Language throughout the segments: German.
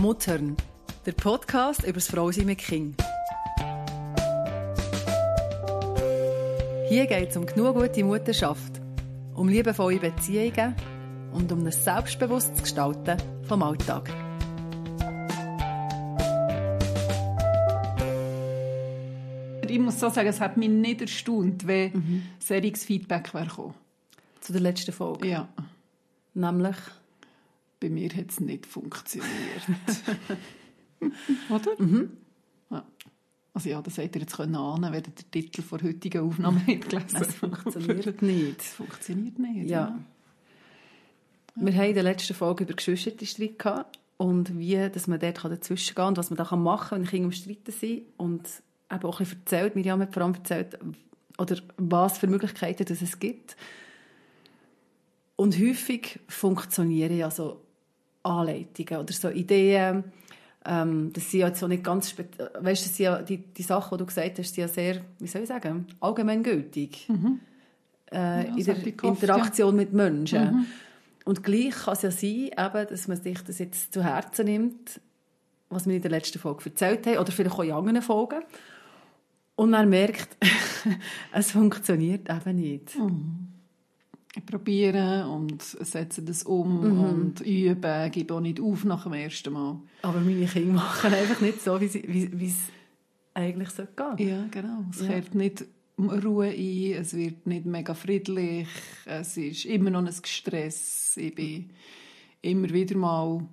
Muttern, der Podcast über das Frausein mit Kind. Hier geht es um genug gute Mutterschaft, um liebevolle Beziehungen und um ein selbstbewusstes Gestalten vom Alltag. Ich muss so sagen, es hat mich nicht erstaunt, wenn mhm. solches Feedback wäre Zu der letzten Folge? Ja. Nämlich? Bei mir hat es nicht funktioniert. Oder? Mhm. Ja. Also ja, das hättet ihr jetzt können ahnen, wenn ihr den Titel der heutigen Aufnahme habt gelesen. Es funktioniert nicht. Es funktioniert nicht, ja. ja. Wir haben in der letzten Folge über Geschwisterstreit gehabt und wie dass man dort dazwischen gehen kann und was man da machen kann, wenn Kinder im Streiten sind. Und eben auch ein bisschen erzählt, Miriam hat vor allem erzählt, oder was für Möglichkeiten dass es gibt. Und häufig funktionieren ja so Anleitungen oder so Ideen. Ähm, das sind ja so nicht ganz, weißt, das sind ja die, die Sachen, die du gesagt hast, sind ja sehr, wie soll ich sagen, allgemeingültig mhm. äh, ja, in der Kopf, Interaktion ja. mit Menschen. Mhm. Und gleich kann es ja sein, eben, dass man sich das jetzt zu Herzen nimmt, was wir in der letzten Folge erzählt haben, oder vielleicht auch in anderen Folgen. Und man merkt, es funktioniert eben nicht. Mhm probieren und setzen das um mhm. und üben, gebe auch nicht auf nach dem ersten Mal. Aber meine Kinder machen einfach nicht so, wie, es eigentlich so gehen Ja, genau. Es ja. kehrt nicht Ruhe ein, es wird nicht mega friedlich, es ist immer noch ein Stress. Ich bin immer wieder mal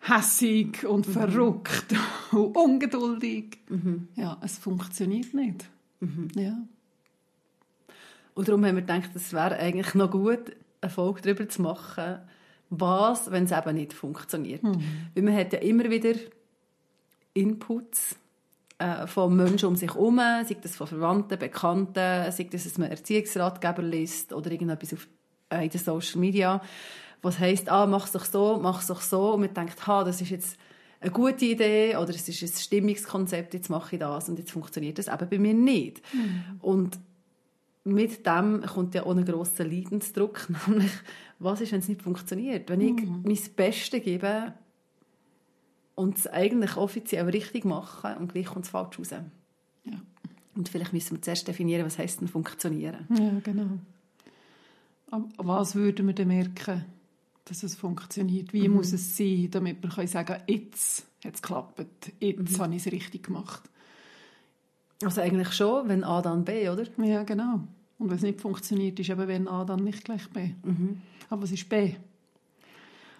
hässig und mhm. verrückt und ungeduldig. Mhm. Ja, es funktioniert nicht. Mhm. Ja. Und darum haben wir gedacht, es wäre eigentlich noch gut, eine Folge darüber zu machen, was, wenn es eben nicht funktioniert. Mhm. Weil man hat ja immer wieder Inputs äh, von Menschen um sich herum, sei das von Verwandten, Bekannten, sei das, dass man Erziehungsratgeber liest oder irgendetwas auf, äh, in den Social Media, was heisst, ah, mach es doch so, mach es doch so, und man denkt, ha, das ist jetzt eine gute Idee oder es ist ein Stimmungskonzept, jetzt mache ich das und jetzt funktioniert das eben bei mir nicht. Mhm. Und mit dem kommt ja auch ein grosser Leidensdruck, nämlich, was ist, wenn es nicht funktioniert? Wenn ich mhm. mein Bestes gebe und es eigentlich offiziell richtig mache und gleich kommt es falsch raus. Ja. Und vielleicht müssen wir zuerst definieren, was heisst denn funktionieren. Ja, genau. Was würden wir denn merken, dass es funktioniert? Wie mhm. muss es sein, damit wir sagen können, jetzt hat es geklappt, jetzt mhm. habe ich es richtig gemacht? Also eigentlich schon, wenn A dann B, oder? Ja, genau. Und wenn es nicht funktioniert, ist eben wenn A dann nicht gleich B. Mhm. Aber was ist B?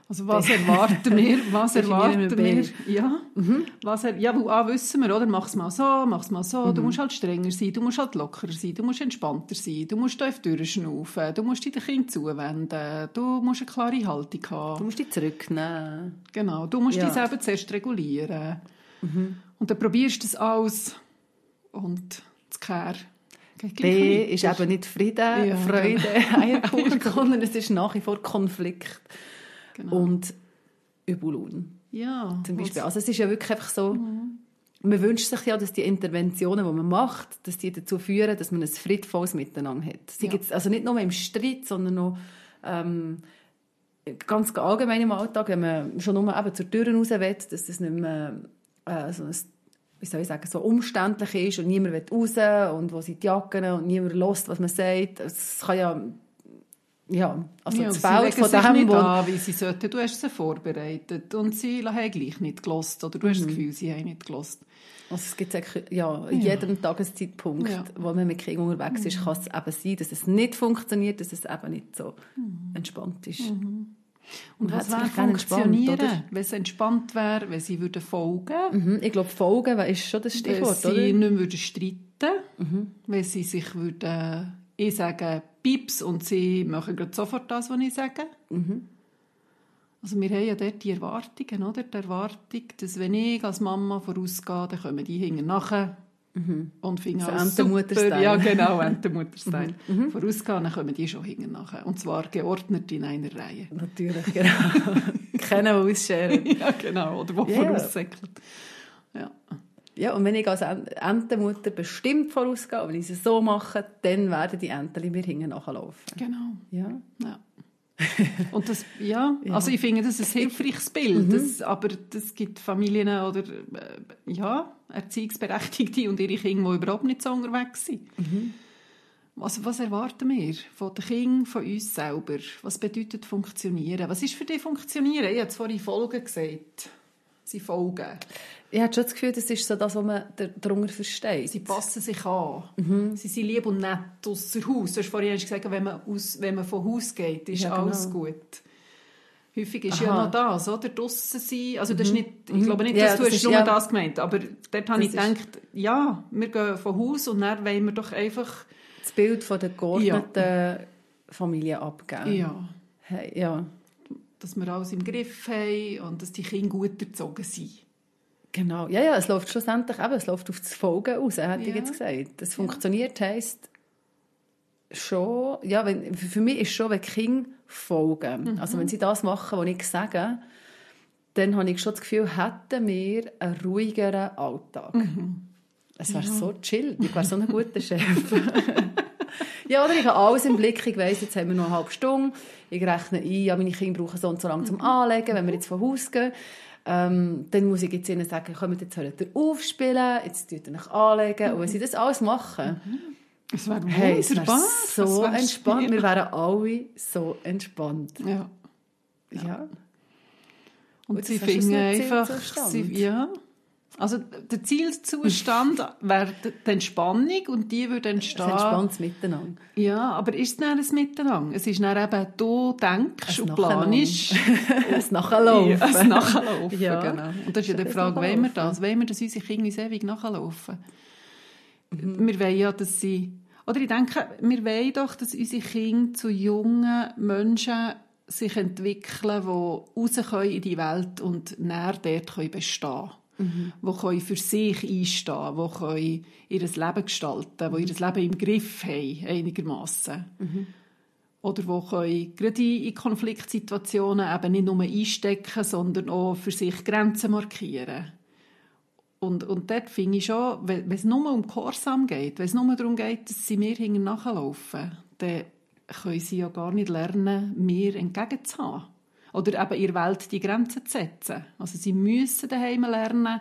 Also was B. erwarten wir? Was erwarten wir? Ja, mhm. was er, ja, A wissen wir, oder? Mach's mal so, mach's mal so. Mhm. Du musst halt strenger sein, du musst halt lockerer sein, du musst entspannter sein, du musst tief durchschnaufen, du musst dich dem Kind zuwenden, du musst eine klare Haltung haben. Du musst dich zurücknehmen. Genau, du musst ja. dich selber zuerst regulieren. Mhm. Und dann probierst du das alles und das Kehr B ist eben nicht Frieden, ja, Freude, genau. Eierkuchen, sondern es ist nach wie vor Konflikt genau. und Übelun. Ja. Zum Beispiel. Also es ist ja wirklich einfach so, mhm. man wünscht sich ja, dass die Interventionen, die man macht, dass die dazu führen, dass man ein friedvolles Miteinander hat. Sie ja. also nicht nur im Streit, sondern auch ähm, ganz allgemein im Alltag, wenn man schon nur eben zur Tür raus will, dass das nicht mehr äh, so ein wie soll ich sagen, so umständlich ist und niemand will raus und wo sind die Jacken und niemand lässt, was man sagt. Es kann ja ja, also ja, das Feld von dem, nicht wo... an, wie sie sollten. Du hast sie vorbereitet und sie haben gleich nicht gelost oder du hast das mhm. Gefühl, sie haben nicht gelost. Also es gibt ja, in ja. jedem Tageszeitpunkt, ja. wo man mit Kindern unterwegs ist, mhm. kann es eben sein, dass es nicht funktioniert, dass es eben nicht so mhm. entspannt ist. Mhm. Und was wäre funktionieren, wenn es entspannt wäre, wenn sie würden folgen mhm, Ich glaube, folgen ist schon das Stichwort, Wenn sie oder? nicht würden streiten mhm. wenn sie sich würden, ich sage Pips und sie machen gerade sofort das, was ich sage. Mhm. Also wir haben ja dort die Erwartungen, oder? Die Erwartung, dass wenn ich als Mama vorausgehe, dann kommen die hinten nachher Mhm. Und fing so Entenmutter-Style. Ja, genau, Entenmutter-Style. Mhm. mhm. Vorausgehen, dann kommen die schon hinten nachher. Und zwar geordnet in einer Reihe. Natürlich, genau. Kennen, die ausscheren. ja, genau. Oder die yeah. voraussäckelt. Ja. Ja, und wenn ich als Entenmutter bestimmt vorausgehe, wenn ich es so mache, dann werden die Enten mir hinten nachlaufen. Genau. Ja. ja. Und das, ja, ja, also ich finde, das ist ein hilfreiches Bild, mhm. das, aber das gibt Familien oder äh, ja, Erziehungsberechtigte und ihre Kinder, die überhaupt nicht so unterwegs sind. Mhm. Also was erwarten wir von den Kindern, von uns selber? Was bedeutet funktionieren? Was ist für dich funktionieren? Ich habe es vorhin Folgen gesagt. Sie folgen. Ich habe schon das Gefühl, das ist so das, was man darunter versteht. Sie passen sich an. Mhm. Sie sind lieb und nett außer Haus. Du hast vorhin gesagt, wenn man, aus, wenn man von Haus geht, ist ja, genau. alles gut. Häufig ist Aha. ja noch das, oder? Draussen sein. Also das mhm. ist nicht, ich mhm. glaube nicht, dass ja, du das hast nur ja. das gemeint aber dort habe ich gedacht, ja, wir gehen von Haus und dann wollen wir doch einfach... Das Bild von der geordneten ja. Familie abgeben. Ja. Hey, ja. Dass wir alles im Griff haben und dass die Kinder gut erzogen sind. Genau, ja, ja, es läuft schlussendlich eben, es läuft auf das Folgen raus, hätte ja. ich jetzt gesagt. Das funktioniert, ja. heisst schon, ja, wenn, für mich ist schon, wenn Kinder folgen, mhm. also wenn sie das machen, was ich sage, dann habe ich schon das Gefühl, hätten wir einen ruhigeren Alltag. Mhm. Es wäre ja. so chill, ich wäre so ein guter Chef. ja, oder ich habe alles im Blick, ich weiss, jetzt haben wir noch eine halbe Stunde, ich rechne ein, ja, meine Kinder brauchen so und so lange zum. Anlegen, wenn wir jetzt von Haus gehen. Ähm, dann muss ich jetzt ihnen sagen, kommt jetzt hört ihr aufspielen, jetzt tut ihr euch anlegen. Und wenn sie das alles machen, mhm. es wäre hey, es wär so wär entspannt. Schwierig. Wir wären alle so entspannt. Ja. Ja. ja. Und, Und sie finden einfach, sie, ja, also der Zielzustand wäre die Entspannung und die würde entstehen... Ein entspanntes Miteinander. Ja, aber ist es dann ein Miteinander? Es ist dann eben, du denkst und planst. es Nachlaufen. Ja, es Nachlaufen, ja. genau. Und das ist ja die Frage, wollen wir das? Wollen wir, dass unsere Kinder uns ewig nachlaufen? Mhm. Wir wollen ja, dass sie... Oder ich denke, wir wollen doch, dass unsere Kinder zu jungen Menschen sich entwickeln, die raus können in die Welt und näher dort bestehen können mhm. die können für sich einstehen die können ihr Leben gestalten die ihr Leben im Griff haben, einigermaßen. Mhm. Oder die können gerade in Konfliktsituationen eben nicht nur einstecken, sondern auch für sich Grenzen markieren. Und, und dort finde ich schon, wenn es nur um Gehorsam geht, wenn es nur darum geht, dass sie mir hinten nachlaufen, dann können sie ja gar nicht lernen, mir entgegenzuhaben. Oder eben in Welt die Grenzen zu setzen. Also sie müssen daheim lernen,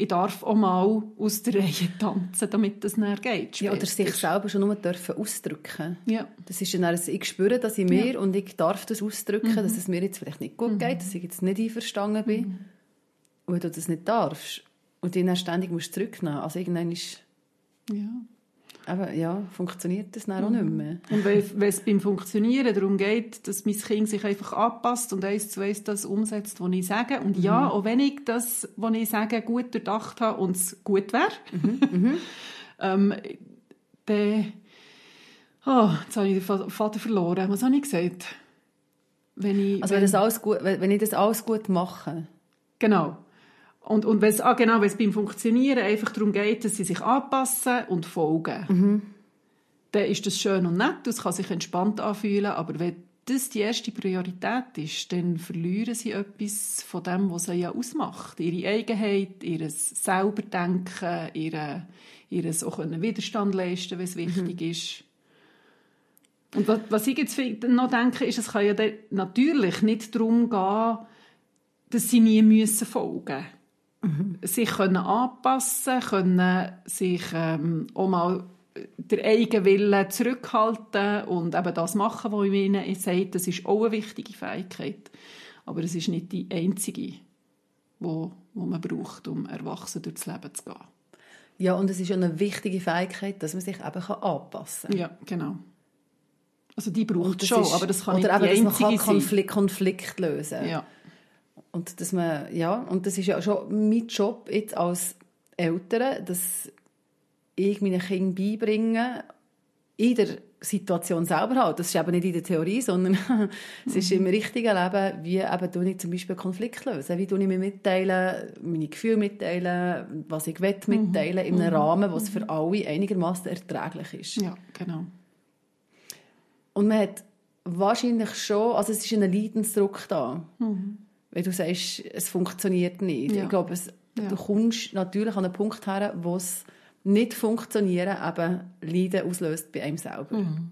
ich darf auch mal aus der Reihe tanzen, damit das näher geht. Ja, oder sich selber schon nur dürfen ausdrücken. Ja. Das ist dann, also ich spüre das in mir ja. und ich darf das ausdrücken, mhm. dass es mir jetzt vielleicht nicht gut mhm. geht, dass ich jetzt nicht einverstanden bin. Mhm. Und wenn du das nicht darfst und dich dann ständig musst zurücknehmen, also irgendwann ist... Ja. Aber ja, funktioniert das dann auch nicht mehr. Und wenn es beim Funktionieren darum geht, dass mein Kind sich einfach anpasst und eins zu eins das umsetzt, was ich sage, und ja, mhm. auch wenn ich das, was ich sage, gut durchdacht habe und es gut wäre, mhm. mhm. ähm, dann... Oh, jetzt habe ich den Vater verloren. Was habe ich gesagt? Wenn ich, also wenn, wenn, das alles gut, wenn ich das alles gut mache? Genau. Und, und wenn es, ah, genau, wenn es beim Funktionieren einfach darum geht, dass sie sich anpassen und folgen, mhm. dann ist das schön und nett, das kann sich entspannt anfühlen, aber wenn das die erste Priorität ist, dann verlieren sie etwas von dem, was sie ja ausmacht. Ihre Eigenheit, ihr Selberdenken, ihre, ihr auch Widerstand leisten, wenn es mhm. wichtig mhm. ist. Und was, was ich jetzt noch denke, ist, es kann ja natürlich nicht darum gehen, dass sie nie müssen folgen müssen mhm. sich können anpassen können, sich ähm, auch mal der eigenen Willen zurückhalten und eben das machen, was ihnen sagt, das ist auch eine wichtige Fähigkeit. Aber es ist nicht die einzige, die wo, wo man braucht, um erwachsen durchs Leben zu gehen. Ja, und es ist eine wichtige Fähigkeit, dass man sich eben anpassen kann. Ja, genau. Also die braucht es schon, ist, aber das kann oder nicht eben, die dass man Konflikt, Konflikt lösen Ja. Und dass man, ja, und das ist ja schon mein Job jetzt als Eltern, dass ich meinen Kindern beibringe, in der Situation selber halt. Das ist eben nicht in der Theorie, sondern es ist im richtigen Leben, wie eben du nicht zum Beispiel Konflikt lösen. Wie du ich mir mitteilen, meine Gefühle mitteilen, was ich will mitteilen, in einem mhm. Rahmen, was für alle einigermaßen erträglich ist. Ja, genau. Und man hat wahrscheinlich schon, also es ist ein Leidensdruck da. Mhm wenn du sagst, es funktioniert nicht. Ja. Ich glaube, es, ja. du kommst natürlich an einen Punkt her, wo es nicht funktionieren eben Leiden auslöst bei einem selber. Mhm.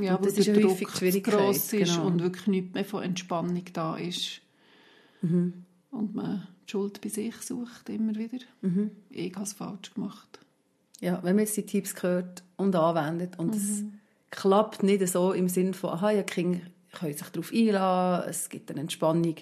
Ja, und das ist der Druck gross ist genau. und wirklich nichts mehr von Entspannung da ist. Mhm. Und man die Schuld bei sich sucht, immer wieder. Mhm. Ich habe es falsch gemacht. Ja, wenn man jetzt die Tipps hört und anwendet und es mhm. klappt nicht so im Sinne von, aha, ja, Kinder können sich darauf einlassen, es gibt eine Entspannung,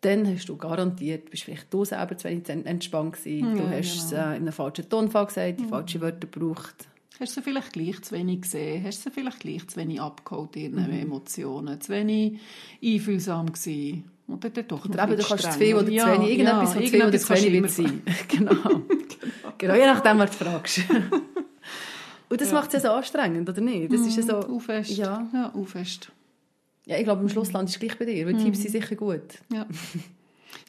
dann hast du garantiert, bist vielleicht du selber zu wenig entspannt gewesen, ja, du hast genau. es äh, in einem falschen Tonfall gesagt, die mhm. falschen Wörter gebraucht. Hast du vielleicht gleich zu wenig gesehen? Hast du vielleicht gleich zu wenig abgeholt, ihre mhm. Emotionen? Zu wenig einfühlsam gewesen? Oder doch oder eben, du kannst zu viel oder ja, zu wenig. Irgendetwas, ja, was zu viel oder zu wenig wird sein. genau. genau. genau, je nachdem, was du fragst. Und das ja. macht es ja so anstrengend, oder nicht? Das ist ja so... Mhm, fest. Ja, ja fest. Ja, ich glaube, am Schluss landest du gleich bei dir, weil mhm. Tipps sind sicher gut. Ja.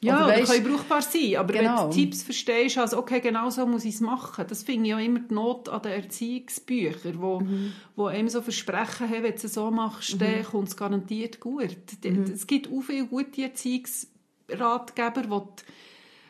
Ja, oder weißt, können brauchbar sein, aber genau. wenn du Tipps verstehst, also okay, genau so muss ich es machen, das finde ich ja immer die Not an den Erziehungsbüchern, wo, mhm. wo einem so versprechen haben, wenn du es so machst, mhm. dann kommt es garantiert gut. Mhm. Es gibt auch viele gute Erziehungsratgeber, wo du,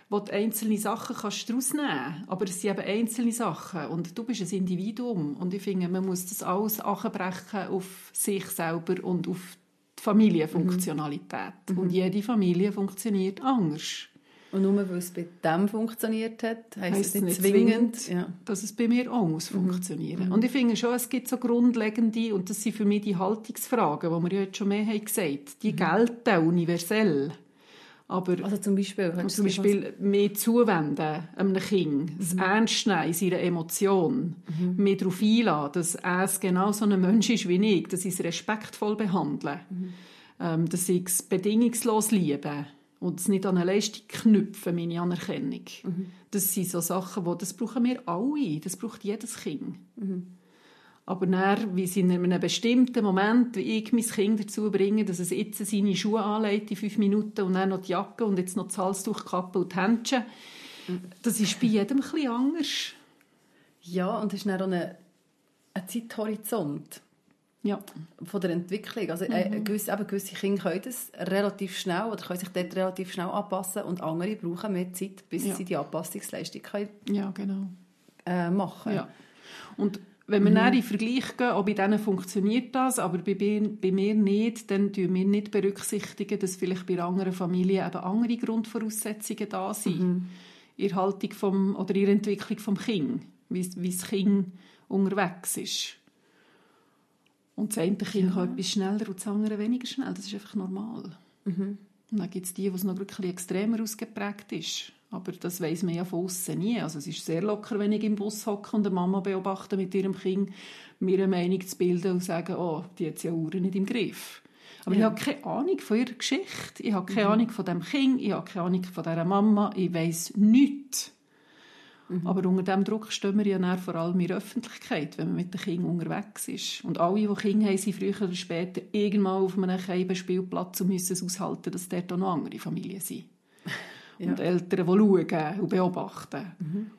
wo du einzelne Sachen kannst daraus nehmen kannst. Aber es sind eben einzelne Sachen und du bist ein Individuum und ich finde, man muss das alles abbrechen auf sich selber und auf die Familienfunktionalität. Mhm. Und jede Familie funktioniert anders. Und nur weil es bei dem funktioniert hat, heisst es nicht, zwingend, zwingend ja. dass es bei mir auch muss mhm. funktionieren. Mhm. Und ich finde schon, es gibt so grundlegende, und das sind für mich die Haltungsfragen, die wir ja jetzt schon mehr haben gesagt, die mhm. gelten universell. Aber also zum Beispiel, zum Beispiel mehr zuwenden einem Kind, das mhm. Ernst nehmen in seiner Emotion, mhm. mehr darauf einladen, dass er genau so ein Mensch ist wie ich, dass ich es respektvoll behandle, mhm. ähm, dass ich es bedingungslos liebe und es nicht an eine Leistung knüpfen, meine Anerkennung. Mhm. Das sind so Sachen, wo, das brauchen wir alle, das braucht jedes Kind. Mhm. Aber dann, wie sie in einem bestimmten Moment, wie ich mein Kind dazu bringe, dass es jetzt seine Schuhe anlegt in fünf Minuten und dann noch die Jacke und jetzt noch das Halstuch, Kappe und die Händchen, das ist bei jedem ein bisschen anders. Ja, und es ist dann auch ein, ein Zeithorizont ja. von der Entwicklung. Also äh, mhm. gewisse, eben, gewisse Kinder können das relativ schnell oder können sich dort relativ schnell anpassen und andere brauchen mehr Zeit, bis ja. sie die Anpassungsleistung können, ja, genau. äh, machen ja. Und wenn wir mhm. in den Vergleich gehen, ob bei denen funktioniert das, aber bei, bei mir nicht, dann tun wir nicht berücksichtigen, dass vielleicht bei anderen Familien eben andere Grundvoraussetzungen da sind. Mhm. Ihre Haltung vom, oder ihre Entwicklung vom Kind, wie, wie das Kind unterwegs ist. Und das eine Kind ja. kann etwas schneller und das andere weniger schnell. Das ist einfach normal. Mhm. Und dann gibt es die, wo es noch wirklich extremer ausgeprägt ist. Aber das weiß man ja von außen nie. Also es ist sehr locker, wenn ich im Bus hocke und eine Mama beobachte mit ihrem Kind, mir eine Meinung zu bilden und sagen, oh, die hat ja Uhren nicht im Griff. Aber ja. ich habe keine Ahnung von ihrer Geschichte. Ich habe keine mhm. Ahnung von dem Kind. Ich habe keine Ahnung von dieser Mama. Ich weiß nichts. Mhm. Aber unter diesem Druck stehen wir ja vor allem in der Öffentlichkeit, wenn man mit den Kindern unterwegs ist. Und alle, die Kinder haben, sind früher oder später irgendwann auf einem Spielplatz und müssen es aushalten, dass dort auch noch andere Familien sind ja. und Eltern, die schauen und beobachten. Mhm.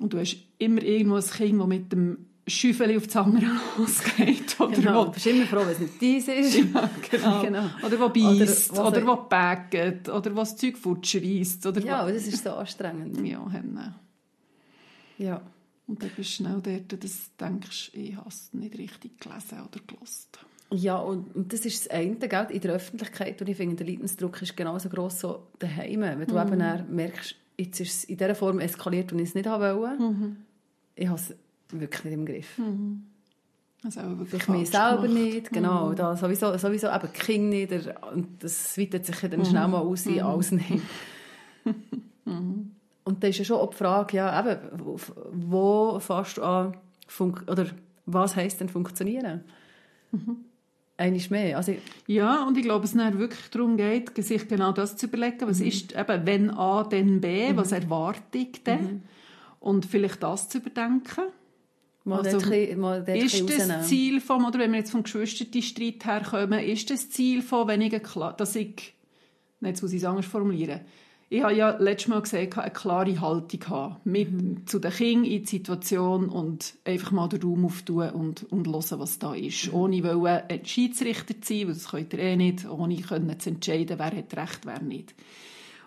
Und du hast immer irgendwo ein Kind, das mit dem Schüffeli auf das andere losgeht. Oder genau, du bist immer froh, wenn es nicht dies ist. Ja, genau. genau. Oder wo beißt, oder, oder wo bägt, oder was Zeug futschreisst. Oder ja, das ist so anstrengend. Ja, Henne. Ja. Und dann bist du schnell dort, dass du denkst, ich habe es nicht richtig gelesen oder gelost. Ja, und, und das ist das eine, gell, in der Öffentlichkeit. Und ich finde, der Leidensdruck ist genauso gross so daheim. Wenn du mhm. eben merkst, jetzt ist es in dieser Form eskaliert und ich es nicht haben wollte, mhm. ich habe es wirklich nicht im Griff. Mhm. Also ich mich selber gemacht. nicht, genau. Mhm. Da sowieso, sowieso eben Kinder nicht. Und das weitet sich dann schnell mhm. mal aus mhm. alles nicht. mhm. Und da ist ja schon auch die Frage, ja, eben, wo fährst du an, oder was heisst denn funktionieren? Mhm. Einmal mehr. Also, ja, und ich glaube, es dann wirklich darum geht, sich genau das zu überlegen, was mhm. ist eben, wenn A, dann B, mhm. was erwarte ich denn? Mhm. Und vielleicht das zu überdenken. Mal also, dort, mal ist das Ziel vom, oder wenn wir jetzt vom Geschwisterstreit herkommen, ist das Ziel von, wenn ich, dass ich, jetzt muss ich es anders formulieren, ich habe ja letztes Mal gesagt, eine klare Haltung haben. Mit mhm. zu den Kindern in die Situation und einfach mal den Raum auftun und, und hören, was da ist. Mhm. Ohne wollen ein Schiedsrichter zu sein, weil das könnt ihr eh nicht, ohne können zu entscheiden, wer hat recht, wer nicht.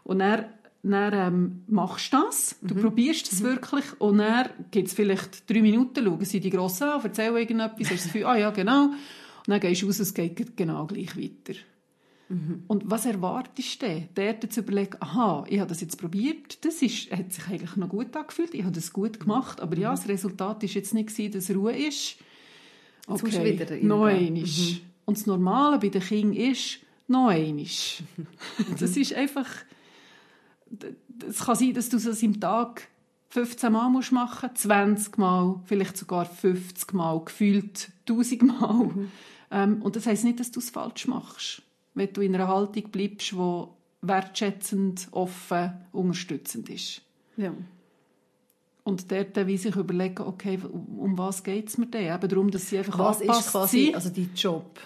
Und dann dann ähm, machst du das, du mhm. probierst es mhm. wirklich und dann gibt es vielleicht drei Minuten, schauen sie die Grossen an, erzählen irgendetwas, hast das Gefühl, ah ja, genau, und dann gehst du raus, es geht genau gleich weiter. Mhm. Und was erwartest du? Der zu überlegen, aha, ich habe das jetzt probiert, das ist, hat sich eigentlich noch gut angefühlt, ich habe das gut gemacht, aber ja, das Resultat war jetzt nicht gewesen, dass Ruhe ist. Okay, wieder noch einmal. Mhm. Und das Normale bei den Kindern ist, noch einmal. das ist einfach es kann sein, dass du das im Tag 15 Mal musst machen musst, 20 Mal, vielleicht sogar 50 Mal, gefühlt 1000 Mal. Mhm. Ähm, und das heisst nicht, dass du es falsch machst, wenn du in einer Haltung bleibst, die wertschätzend, offen, unterstützend ist. Ja. Und dort wie sich überlegen, okay, um was geht es mir denn? Eben darum, dass sie einfach was angepasst ist quasi, sind. also dein Job?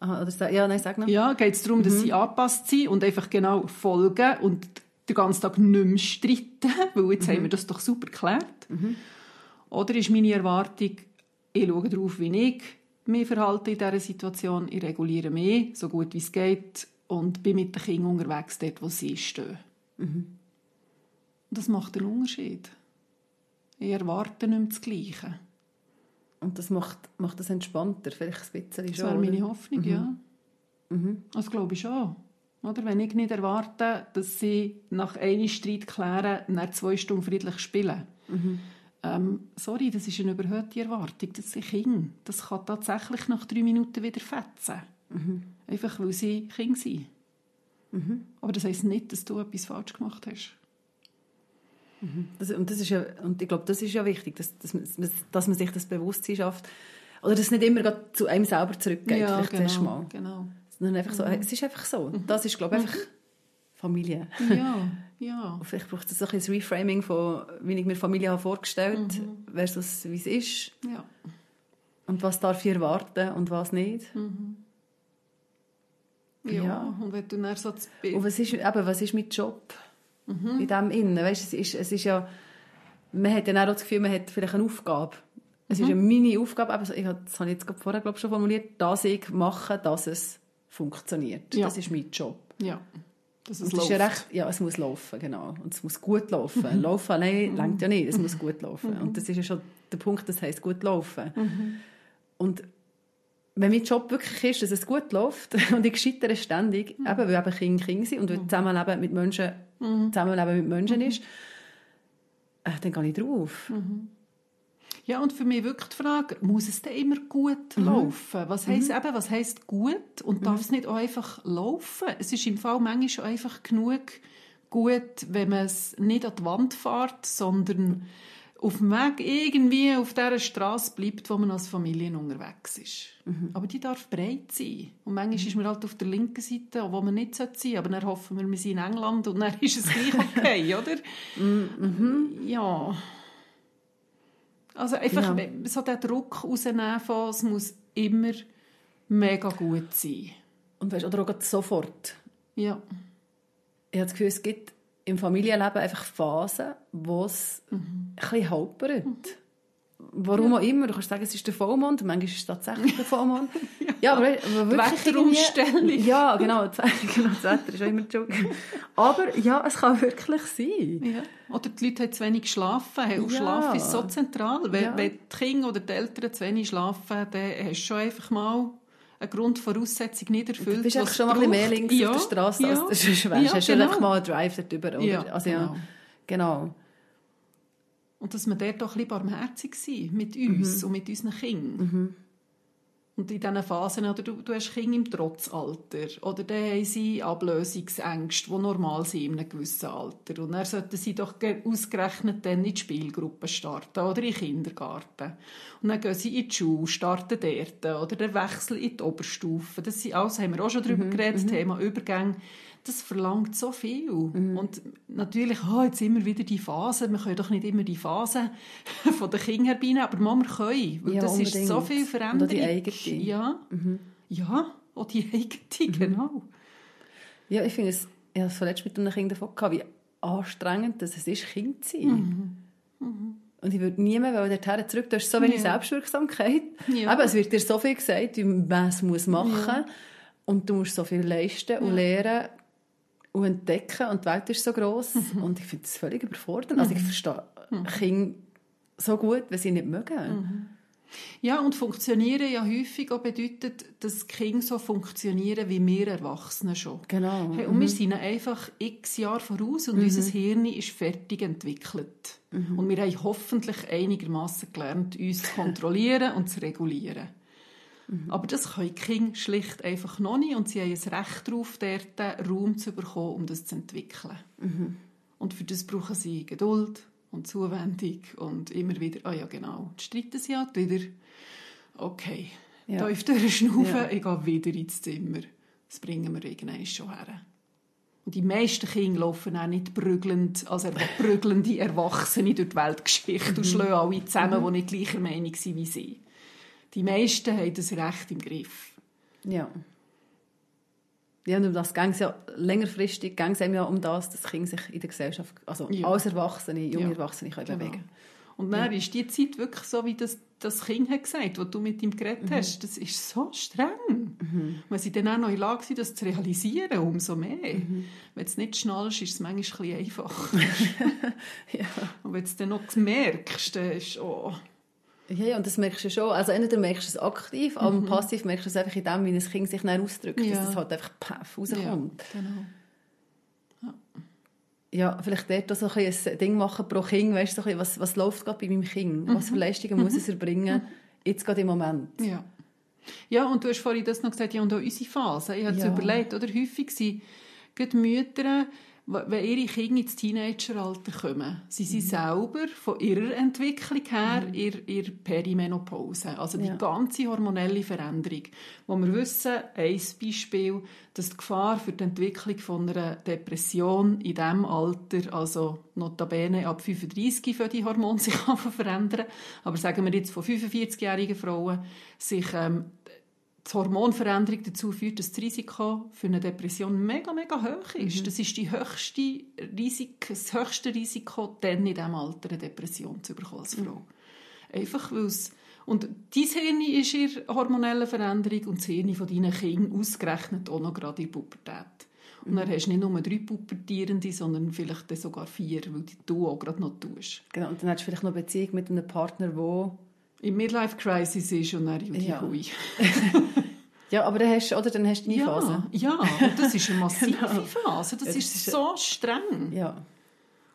Aha, oder, ja, nein, sag noch. Ja, geht es darum, mhm. dass sie angepasst sind und einfach genau folgen und den ganzen Tag nicht mehr streiten, weil jetzt mhm. haben wir das doch super geklärt. Mhm. Oder ist meine Erwartung, ich schaue darauf, wie ich mich verhalte in dieser Situation, ich reguliere mich, so gut wie es geht und bin mit den Kindern unterwegs, dort, wo sie stehen. Mhm. Das macht einen Unterschied. Ich erwarte nicht mehr das Gleiche. Und das macht, macht das entspannter, vielleicht ein bisschen Das wäre meine Hoffnung, mhm. ja. Mhm. Das glaube ich schon. Oder? Wenn ich nicht erwarte, dass sie nach einem Streit klären, nach zwei Stunden friedlich spielen. Mhm. Ähm, sorry, das ist eine überhöhte Erwartung. Das sind Kinder. Das kann tatsächlich nach drei Minuten wieder fetzen. Mhm. Einfach, weil sie Kinder sind. Mhm. Aber das heisst nicht, dass du etwas falsch gemacht hast. Mhm. Das, und, das ist ja, und ich glaube, das ist ja wichtig, dass, dass, man, dass man sich das Bewusstsein schafft. Oder dass es nicht immer zu einem selber zurückgeht, ja, vielleicht genau, zuerst mal. Genau. Sondern einfach so, mhm. es ist einfach so. Mhm. Das ist, glaube ich, einfach mhm. Familie. Ja, ja. Und vielleicht braucht es ein bisschen Reframing von, wie ich mir Familie habe vorgestellt mhm. versus wie es ist. Ja. Und was darf ich erwarten und was nicht. Mhm. Ja, ja, und wenn du dann so das Und was ist, eben, was ist mein Job mhm. in dem Innen? Weißt, es, ist, es ist ja, man hat ja auch das Gefühl, man hat vielleicht eine Aufgabe. Es mhm. ist ja meine Aufgabe, eben, ich habe, das habe ich jetzt vorher glaube ich, schon formuliert, dass ich mache, dass es funktioniert. Ja. Das ist mein Job. Ja. Dass es, läuft. Ja, recht, ja, es muss laufen, genau. Und es muss gut laufen. Mhm. Laufen allein mhm. ja nicht, es muss gut laufen. Mhm. Und das ist ja schon der Punkt, das heisst gut laufen. Mhm. Und wenn mein Job wirklich ist, dass es gut läuft und ich scheitere ständig, mhm. eben, weil eben Kinder Kinder sind und mhm. Zusammenleben mit Menschen, mhm. Zusammenleben mit Menschen ist, äh, dann gehe ich drauf. Ja, und für mich wirklich die Frage, muss es denn immer gut mhm. laufen? Was heisst mhm. eben, was heisst gut? Und mhm. darf es nicht auch einfach laufen? Es ist im Fall manchmal einfach genug gut, wenn man es nicht an die Wand fährt, sondern auf dem Weg irgendwie auf dieser Straße bleibt, wo man als Familie unterwegs ist. Mhm. Aber die darf breit sein. Und manchmal mhm. ist man halt auf der linken Seite, wo man nicht sein sollte. Aber dann hoffen wir, wir sind in England und dann ist es gleich okay, oder? Mhm. Ja. Also einfach ja. so den Druck rausnehmen von, es muss immer mega gut sein. Und weißt, oder auch sofort. Ja. Ich habe das Gefühl, es gibt im Familienleben einfach Phasen, wo es mhm. ein bisschen. Mhm. Warum ja. auch immer. Du kannst sagen, es ist der Vollmond, manchmal ist es tatsächlich der Vollmond. ja, ja, aber, aber wirklich Wetterumstellung. Ja, genau, genau, das Wetter ist auch immer Joke. Aber ja, es kann wirklich sein. Ja. Oder die Leute haben zu wenig geschlafen. Hey, ja. Schlaf ist so zentral. Wenn, ja. wenn die Kinder oder die Eltern zu wenig schlafen, dann hast du schon einfach mal eine Grundvoraussetzung nicht erfüllt. Du bist schon mal ein bisschen mehr links ja. auf der Straße, als du sonst wärst. Ja, hast genau. einfach mal einen Drive darüber. Oder? Ja, also, genau. genau. Und dass wir dort doch ein bisschen barmherzig sind mit uns mhm. und mit unseren Kindern. Mhm. Und in diesen Phasen, oder du, du hast Kinder im Trotzalter, oder dann haben sie Ablösungsängste, die normal sind in einem gewissen Alter. Und dann sollten sie doch ausgerechnet dann in die Spielgruppe starten oder in den Kindergarten. Und dann gehen sie in die Schule, starten dort, oder der Wechsel in die Oberstufe. Das sind alles, haben wir auch schon darüber mhm. geredet, mhm. Thema Übergang das verlangt so viel. Mhm. Und natürlich, oh, jetzt immer wieder die Phase, wir können doch nicht immer die Phase von den Kindern herbeinehmen, aber man, wir können, weil ja, das unbedingt. ist so viel Veränderung. Und die eigene. Ja, mhm. ja, auch die eigene, mhm. genau. Ja, ich finde es, ich habe es zuletzt mit einem Kind davon gehabt, wie anstrengend dass es ist, Kind zu sein. Mhm. mhm. Und ich würde niemand dorthin zurück. Du hast so wenig ja. Selbstwirksamkeit. Ja. Aber es wird dir so viel gesagt, wie man es machen muss. Ja. Und du musst so viel leisten und lernen und entdecken und die Welt ist so groß mhm. und ich finde es völlig überfordernd. Also ich mhm. verstehe mhm. Kinder so gut, wenn sie nicht mögen. Mhm. Ja, und funktionieren ja häufig auch bedeutet, dass Kinder so funktionieren wie wir Erwachsene schon. Genau. Hey, und mhm. wir sind einfach x Jahre voraus und mhm. unser Hirn ist fertig entwickelt. Mhm. Und wir haben hoffentlich einigermaßen gelernt, uns zu kontrollieren und zu regulieren. Mhm. Aber das können Kinder schlicht einfach noch nicht und sie haben ein Recht darauf, dort Raum zu bekommen, um das zu entwickeln. Mhm. Und für das brauchen sie Geduld, und Zuwendung und immer wieder, ah ja genau, jetzt streiten sie halt wieder, okay, ja. tief durchschnaufen, ja. ich gehe wieder ins Zimmer. Das bringen wir irgendwann schon her. Und die meisten Kinder laufen auch nicht prügelnd, also prügelnde Erwachsene durch die Weltgeschichte und mhm. schlagen alle zusammen, mhm. die nicht gleicher Meinung sind wie sie. Die meisten haben das Recht im Griff. Ja. Ja, und um das ging es ja längerfristig ging es ja um das, dass Kinder sich in der Gesellschaft, also ja. als Erwachsene, junge ja. Erwachsene können genau. bewegen Und dann ja. ist die Zeit wirklich so, wie das, das Kind hat gesagt, was du mit ihm geredet mhm. hast. Das ist so streng. Mhm. Wenn sie dann auch noch in der Lage sind, das zu realisieren, umso mehr. Mhm. Wenn du es nicht schnallst, ist es manchmal ein bisschen einfacher. ja. Und wenn du es dann noch merkst, dann ist oh, ja, und das merkst du schon. Also entweder merkst du es aktiv, aber mhm. passiv merkst du es einfach in dem, wie ein Kind sich dann ausdrückt, ja. dass es halt einfach paff rauskommt. Ja, genau. Ja. ja, vielleicht dort so ein, ein Ding machen pro Kind, weißt du, so was, was läuft gerade bei meinem Kind? Mhm. Was für Leistungen muss es erbringen, jetzt gerade im Moment? Ja. Ja, und du hast vorhin das noch gesagt, ja, und auch unsere Phase. Ich habe ja. überlegt, oder? Häufig sind Mütter, wenn ihre Kinder ins Teenageralter kommen, sind sie mhm. selber von ihrer Entwicklung her mhm. in ihrer Perimenopause. Also die ja. ganze hormonelle Veränderung. Wo wir wissen, ein Beispiel, dass die Gefahr für die Entwicklung von einer Depression in diesem Alter, also notabene ab 35 für die Hormone sich verändern, aber sagen wir jetzt von 45-jährigen Frauen, sich ähm, die Hormonveränderung dazu führt, dass das Risiko für eine Depression mega, mega hoch ist. Mhm. Das ist die höchste Risiko, das höchste Risiko, dann in diesem Alter eine Depression zu bekommen als Frau. Mhm. Einfach, weil es und dein Hirn ist in hormonellen Veränderung und das Hirn von deinen Kindern ausgerechnet auch noch gerade in der Pubertät. Und dann hast du nicht nur drei Pubertierende, sondern vielleicht sogar vier, weil du auch gerade noch tust. Genau, und dann hast du vielleicht noch eine Beziehung mit einem Partner, der im Midlife Crisis ist und dann Judy ja. Ja, aber dann hast, oder dann hast du nie ja, Phase. Ja, und das ist eine massive genau. Phase. Das, das ist, ist, so streng. Ja.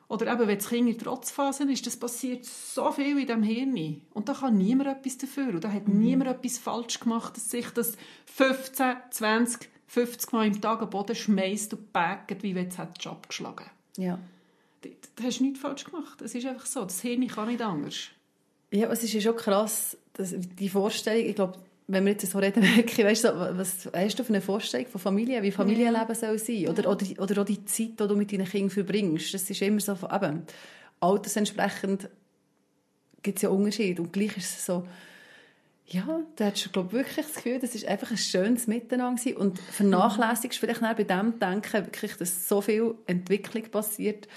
Oder eben, wenn das Kind in Trotzphase ist, das passiert so viel in diesem Hirn. Und da kann niemand etwas dafür. Und da hat mhm. niemand etwas falsch gemacht, dass sich das 15, 20, 50 Mal im Tag am Boden schmeißt und backt, wie wenn es Job geschlagen Ja. Da hast du nichts falsch gemacht. Es ist einfach so. Das Hirn kann nicht anders. Ja, es ist ja schon krass, dass die Vorstellung, ich glaube, wenn wir jetzt so reden, wirklich, weißt du, was hast du für eine Vorstellung von Familie, wie Familienleben soll sein? Oder, oder, oder auch die Zeit, die du mit deinen Kindern verbringst. Das ist immer so, eben, altersentsprechend gibt es ja Unterschiede. Und gleich ist es so, ja, da hast du, glaube wirklich das Gefühl, das ist einfach ein schönes Miteinander und vernachlässigst vielleicht bei dem Denken wirklich, dass so viel Entwicklung passiert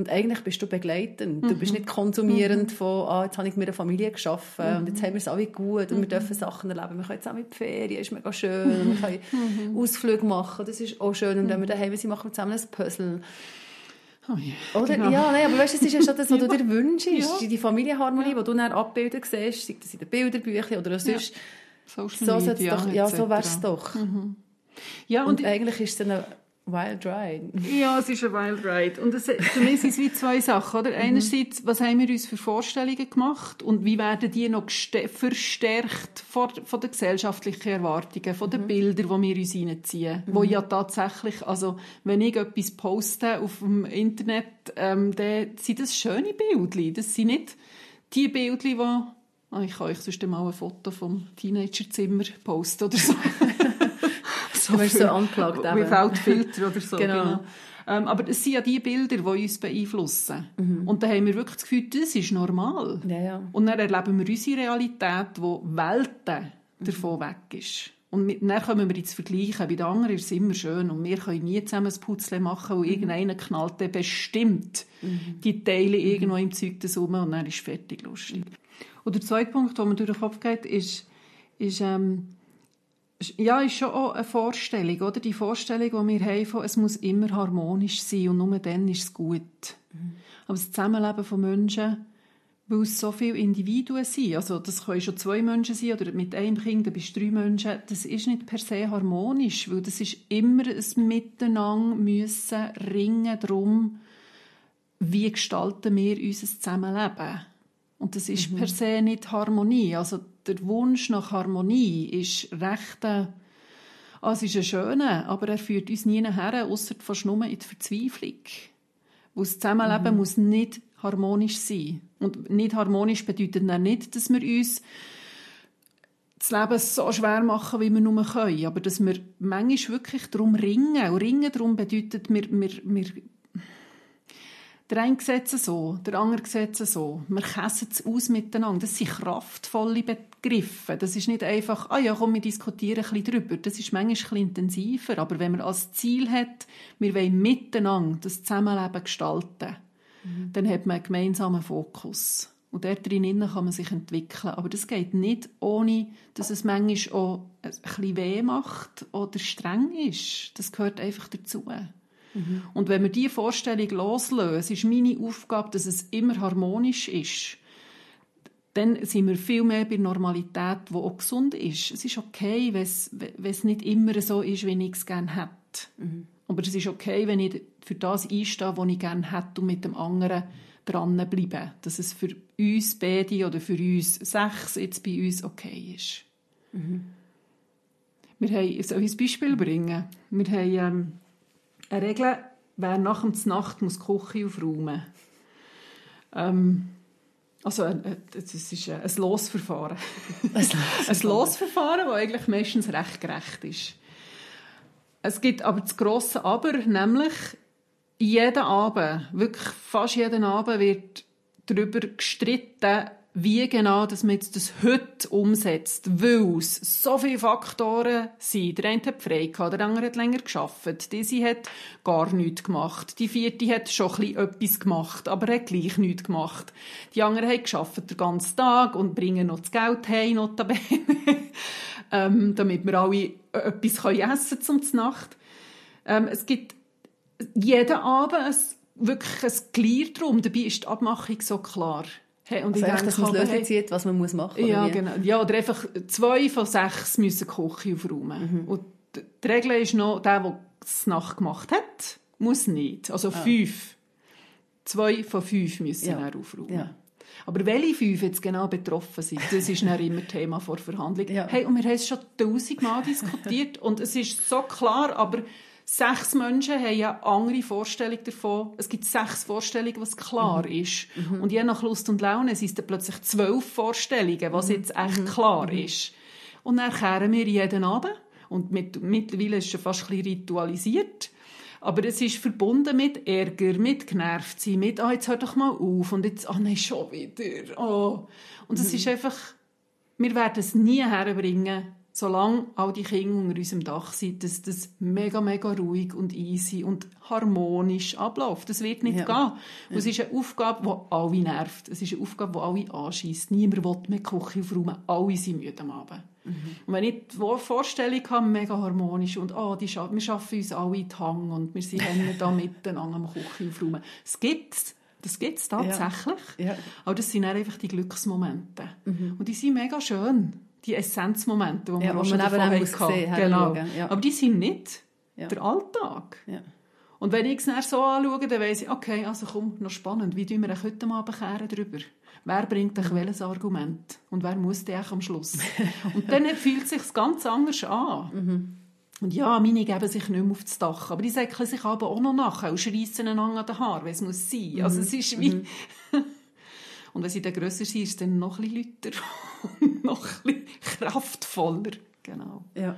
und eigentlich bist du begleitend. Du bist mhm. nicht konsumierend mhm. von, ah, jetzt habe ich mir eine Familie geschaffen mhm. und jetzt haben wir es alle gut und wir mhm. dürfen Sachen erleben. Wir können jetzt auch mit Ferien, ist mega schön. Wir können mhm. Ausflüge machen, das ist auch schön. Und wenn wir daheim sind, machen wir zusammen ein Puzzle. Oh yeah, Oder? Genau. Ja, nein, aber weißt, das ist ja schon das, was du dir wünschst. Ja. Die Familienharmonie, ja. die du dann abbilden siehst, sei das in den Bilderbüchern oder sonst. Ja. Social so Media, doch, ja, so wäre es doch. Mhm. Ja, und, und eigentlich ist es eine Wild Ride. Ja, es ist ein Wild Ride. Und es, für mich sind es wie zwei Sachen. Oder? Mhm. Einerseits, was haben wir uns für Vorstellungen gemacht und wie werden die noch verstärkt von, von den gesellschaftlichen Erwartungen, von den mhm. Bildern, die wir uns reinziehen. Mhm. Wo ja tatsächlich, also wenn ich etwas poste auf dem Internet, ähm, dann sind das schöne Bildchen. Das sind nicht die Bildchen, die Oh, ich kann euch sonst mal ein Foto vom Teenagerzimmer posten oder so. So du so angeklagt Without Filter oder so. genau. genau. Ähm, aber es sind ja die Bilder, die uns beeinflussen. Mhm. Und da haben wir wirklich das Gefühl, das ist normal. Ja, ja. Und dann erleben wir unsere Realität, die Welten mhm. davon weg ist. Und mit, dann kommen wir ins Vergleichen. Bei den anderen ist es immer schön. Und wir können nie zusammen ein Putzle machen und mhm. irgendeiner knallt dann bestimmt mhm. die Teile mhm. irgendwo im Zeug rum und dann ist es fertig lustig. Und der zweite Punkt, der mir durch den Kopf geht, ist, ist ähm, ja, ist schon auch eine Vorstellung, oder? Die Vorstellung, die wir haben, von, es muss immer harmonisch sein und nur dann ist es gut. Mhm. Aber das Zusammenleben von Menschen, weil es so viele Individuen sind, also das können schon zwei Menschen sein oder mit einem Kind, dann bist du drei Menschen, das ist nicht per se harmonisch, weil das ist immer ein Miteinander müssen ringen darum, wie gestalten wir unser Zusammenleben. Und das ist mhm. per se nicht Harmonie. Also der Wunsch nach Harmonie ist recht, äh, also ist ein schöner, aber er führt uns nie her, außer fast nur in die Verzweiflung. Wo das Zusammenleben mhm. muss nicht harmonisch sein. Und nicht harmonisch bedeutet dann nicht, dass wir uns das Leben so schwer machen, wie wir nur können. Aber dass wir manchmal wirklich darum ringen. Und ringen darum bedeutet, wir, wir, wir der eine sieht es so, der andere sieht es so. Wir käsen es aus miteinander. Das sind kraftvolle Begriffe. Das ist nicht einfach, ah ja, komm, wir diskutieren ein bisschen darüber. Das ist manchmal ein bisschen intensiver. Aber wenn man als Ziel hat, wir wollen miteinander das Zusammenleben gestalten, mhm. dann hat man einen gemeinsamen Fokus. Und dort drinnen kann man sich entwickeln. Aber das geht nicht, ohne dass es manchmal auch ein bisschen weh macht oder streng ist. Das gehört einfach dazu. Mhm. Und wenn wir diese Vorstellung loslösen, ist meine Aufgabe, dass es immer harmonisch ist, dann sind wir viel mehr bei Normalität, die auch gesund ist. Es ist okay, wenn es, wenn es nicht immer so ist, wie ich es gerne hätte. Mhm. Aber es ist okay, wenn ich für das einstehe, was ich gerne hätte und mit dem anderen dranbleibe. Dass es für uns beide oder für uns sechs jetzt bei uns okay ist. Mhm. Wir haben, soll ich ein Beispiel bringen? Wir haben ähm, eine Regel, wer nach der Nacht muss die Küche aufräumen ähm, also es ist ein Losverfahren. ein Losverfahren, das eigentlich meistens recht gerecht ist. Es gibt aber das grosse Aber, nämlich jeden Abend, wirklich fast jeden Abend wird darüber gestritten, wie genau dass man jetzt das heute umsetzt, weil es so viele Faktoren sind. Der eine hat frei gehabt, der andere hat länger geschafft, diese hat gar nichts gemacht, die vierte hat schon ein etwas gemacht, aber hat gleich nichts gemacht. Die anderen haben geschafft den ganzen Tag und bringen noch das Geld heim, notabene, ähm, damit wir alle etwas essen können zum Nacht. Ähm, es gibt jeden Abend ein, wirklich ein Clear drum, dabei ist die Abmachung so klar. Hey, und also ich denke, dass man Lösung zieht, was man muss machen muss. Ja, genau. Ja, oder einfach zwei von sechs müssen die Küche aufräumen. Mhm. Und die Regel ist noch, der, der es Nacht gemacht hat, muss nicht. Also ah. fünf. Zwei von fünf müssen ja. aufräumen. Ja. Aber welche fünf jetzt genau betroffen sind, das ist dann immer Thema vor Verhandlung. Ja. Hey, und wir haben es schon tausendmal diskutiert und es ist so klar, aber Sechs Menschen haben eine andere Vorstellung davon. Es gibt sechs Vorstellungen, was klar mhm. ist. Mhm. Und je nach Lust und Laune sind es plötzlich zwölf Vorstellungen, was mhm. jetzt echt mhm. klar mhm. ist. Und dann kehren wir jeden Abend. Und mit, mittlerweile ist es schon fast ein bisschen ritualisiert. Aber es ist verbunden mit Ärger, mit genervt sein, mit, ah, jetzt hör doch mal auf und jetzt, ah, nein, schon wieder, oh. Und es ist einfach, wir werden es nie herbringen, solange all die Kinder unter unserem Dach sind, dass das mega, mega ruhig und easy und harmonisch abläuft. Das wird nicht ja. gehen. Ja. Es ist eine Aufgabe, die alle nervt. Es ist eine Aufgabe, die alle anschießt. Niemand will mehr Küche aufräumen. Alle sind müde am Abend. Mhm. Und wenn ich die Vorstellung habe, mega harmonisch und oh, die scha wir schaffen uns alle in die Hang und wir sind da miteinander am Küche aufräumen. Es gibt das gibt es tatsächlich. Ja. Ja. Aber das sind einfach die Glücksmomente. Mhm. Und die sind mega schön die Essenzmomente, die ja, auch schon davon muss sehen, genau. Ja. Aber die sind nicht ja. der Alltag. Und wenn ich es so anschaue, dann weiss ich, okay, also komm, noch spannend, wie tun wir heute Abend kehren darüber? Wer bringt euch welches Argument? Und wer muss der am Schluss? und dann fühlt es sich ganz anders an. Mhm. Und ja, meine geben sich nicht mehr auf das Dach, aber die säckeln sich aber auch noch nachher und schreissen einander an den Haaren, wie es muss sein. Mhm. Also es ist wie... Mhm. Und wenn sie dann grösser sind, ist es dann noch ein bisschen lauter und noch ein bisschen kraftvoller. Genau. Ja.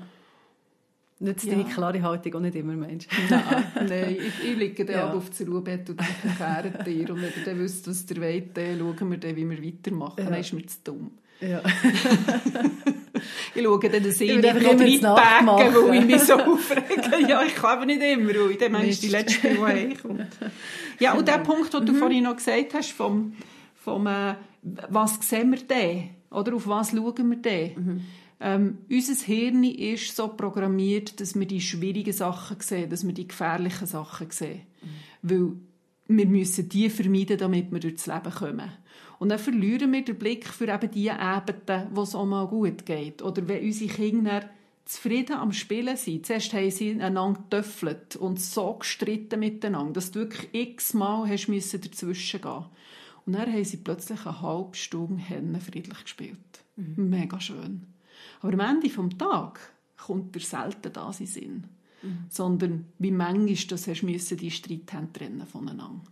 Nützt ja. deine klare Haltung auch nicht immer, Mensch. Nein, nein ich, ich liege dann ja. auf das Ruhebett und erkläre dir. Und wenn ihr dann wisst, was ihr wollt, dann schauen wir dann, wie wir weitermachen. Ja. Dann ist mir zu dumm. Ja. ich schaue dann den See nicht noch reinpacken, weil ich mich so aufrege. Ja, ich kann aber nicht immer, weil ich dann manchmal die letzte, die heimkommt. Ja, und der Punkt, den du mhm. vorhin noch gesagt hast, vom vom, äh, was sehen wir denn? Oder auf was schauen wir denn? Mhm. Ähm, unser Hirn ist so programmiert, dass wir die schwierigen Sachen sehen, dass wir die gefährlichen Sachen sehen. Mhm. Weil wir müssen die vermeiden, damit wir durchs Leben kommen. Und dann verlieren wir den Blick für eben die Ebenen, wo es auch mal gut geht. Oder wenn unsere Kinder zufrieden am Spielen sind. Zuerst haben sie einander getöffelt und so gestritten miteinander, dass du wirklich x-mal dazwischen gehen Und dann haben sie plötzlich eine halbe Stunde Hennen friedlich gespielt. Mhm. Mega schön. Aber am Ende des Tages kommt dir selten das in Sinn. Mhm. Sondern wie manchmal das hast müssen die Streit trennen voneinander.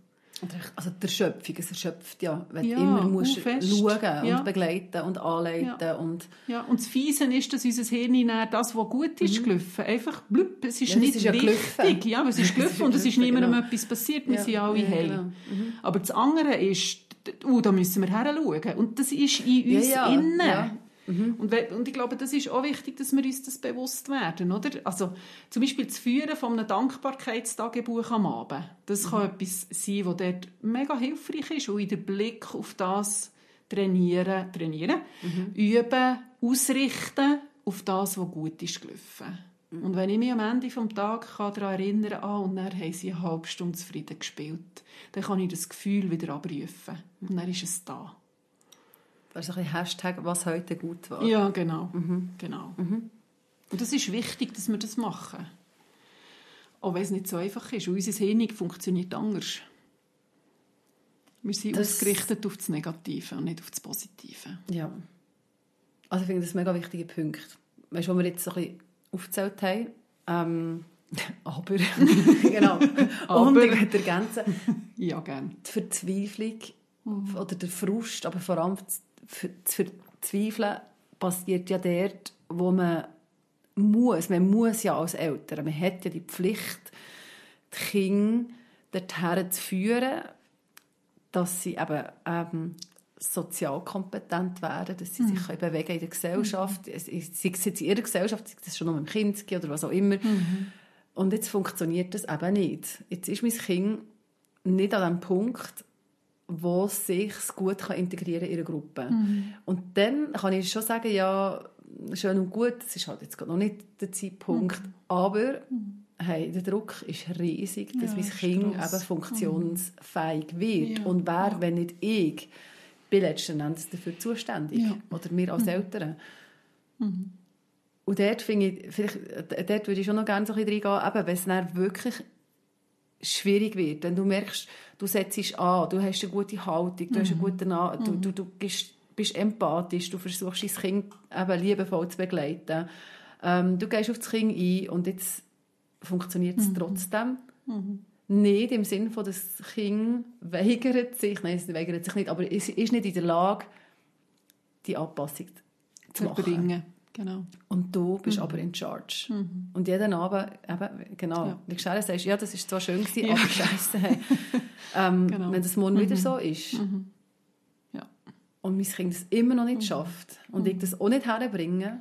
Also die Erschöpfung, es erschöpft ja, wenn ja, du immer musst schauen ja. und begleiten und anleiten. Ja. Und, ja, und das Fiese ist, dass unser Hirn das, was gut ist, mhm. gelaufen, einfach blüpp, es ist ja, nicht ist ja wichtig. Ja, es ist gelaufen und es ist niemandem genau. etwas passiert, wir sind alle heil. Genau. Mhm. Aber das andere ist, uh, da müssen wir her schauen. Und das ist in uns innen. Mhm. Und, und, ich glaube, das ist auch wichtig, dass wir uns das bewusst werden, oder? Also zum Beispiel das Führen von einem Dankbarkeitstagebuch am Abend, das mhm. kann etwas sein, das dort mega hilfreich ist und in den Blick auf das trainieren, trainieren, mhm. üben, ausrichten auf das, was gut ist gelaufen. Mhm. Und wenn ich mich am Ende des Tages daran erinnern kann, ah, und dann haben sie eine halbe Stunde zufrieden gespielt, dann kann ich das Gefühl wieder abrufen. Und dann ist es da. Das ist ein Hashtag, was heute gut war. Ja, genau. Mhm. genau. Mhm. Und das ist wichtig, dass wir das machen. Auch wenn es nicht so einfach ist. unser Hirn funktioniert anders. Wir sind das ausgerichtet auf das Negative und nicht auf das Positive. Ja. Also ich finde das ein mega wichtiger Punkt. Weißt du, was wir jetzt so ein bisschen aufgezählt haben? Ähm, aber, genau, aber. unbedingt ergänzen. ja, gerne. Die Verzweiflung mhm. oder der Frust, aber vor allem zu verzweifeln passiert ja dort, wo man muss. Man muss ja als Eltern, man hat ja die Pflicht, die Kinder dorthin zu führen, dass sie eben ähm, sozial kompetent werden, dass sie mhm. sich bewegen in der Gesellschaft, mhm. sei es in ihrer Gesellschaft, sei das schon noch mit dem Kind oder was auch immer. Mhm. Und jetzt funktioniert das eben nicht. Jetzt ist mein Kind nicht an dem Punkt, wo sich gut kann integrieren in einer Gruppe. Mhm. Und dann kann ich schon sagen, ja, schön und gut, das ist halt jetzt noch nicht der Zeitpunkt, mhm. aber mhm. hey, der Druck ist riesig, dass ja, mein Kind eben funktionsfähig wird. Ja. Und wer, wenn nicht ich, bin letzten Endes dafür zuständig. Oder wir als mhm. Eltern. Mhm. Und dort, finde ich, vielleicht, dort würde ich schon noch gerne so ein bisschen reingehen, eben, wenn es dann wirklich schwierig wird. Wenn du merkst, du setzt an, du hast eine gute Haltung, du, mhm. hast einen guten mhm. du, du, du bist, bist empathisch, du versuchst dein Kind eben liebevoll zu begleiten. Ähm, du gehst auf das Kind ein und jetzt funktioniert es mhm. trotzdem. Mhm. Nicht im Sinne von, das Kind weigert sich, nein, es weigert sich nicht, aber es ist nicht in der Lage, die Anpassung zu machen. Bringen. Genau. Und du bist mhm. aber in charge. Mhm. Und jeden Abend, eben, genau, ja. wie du sagst, ja, das war zwar schön, gewesen, ja. aber scheiße. ähm, genau. Wenn das morgen mhm. wieder so ist mhm. ja. und mein Kind es immer noch nicht mhm. schafft und ich mhm. das auch nicht herbringe,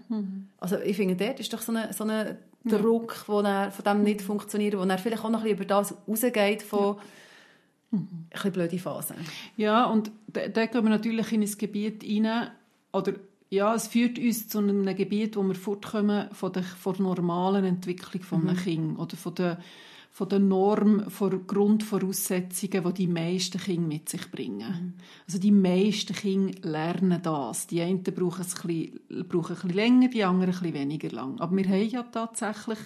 also ich finde, dort ist doch so ein so eine Druck, wo er, von dem nicht funktioniert, wo er vielleicht auch noch ein bisschen über das rausgeht von ein bisschen blöde Phasen. Ja, und da, da gehen wir natürlich in ein Gebiet rein, oder ja, es führt uns zu einem Gebiet, wo wir fortkommen von der, von der normalen Entwicklung von einem mhm. Kind oder von der, von der Norm, von Grundvoraussetzungen, die die meisten Kinder mit sich bringen. Mhm. Also die meisten Kinder lernen das. Die einen brauchen es ein bisschen, brauchen ein bisschen länger, die anderen ein bisschen weniger lang. Aber wir haben ja tatsächlich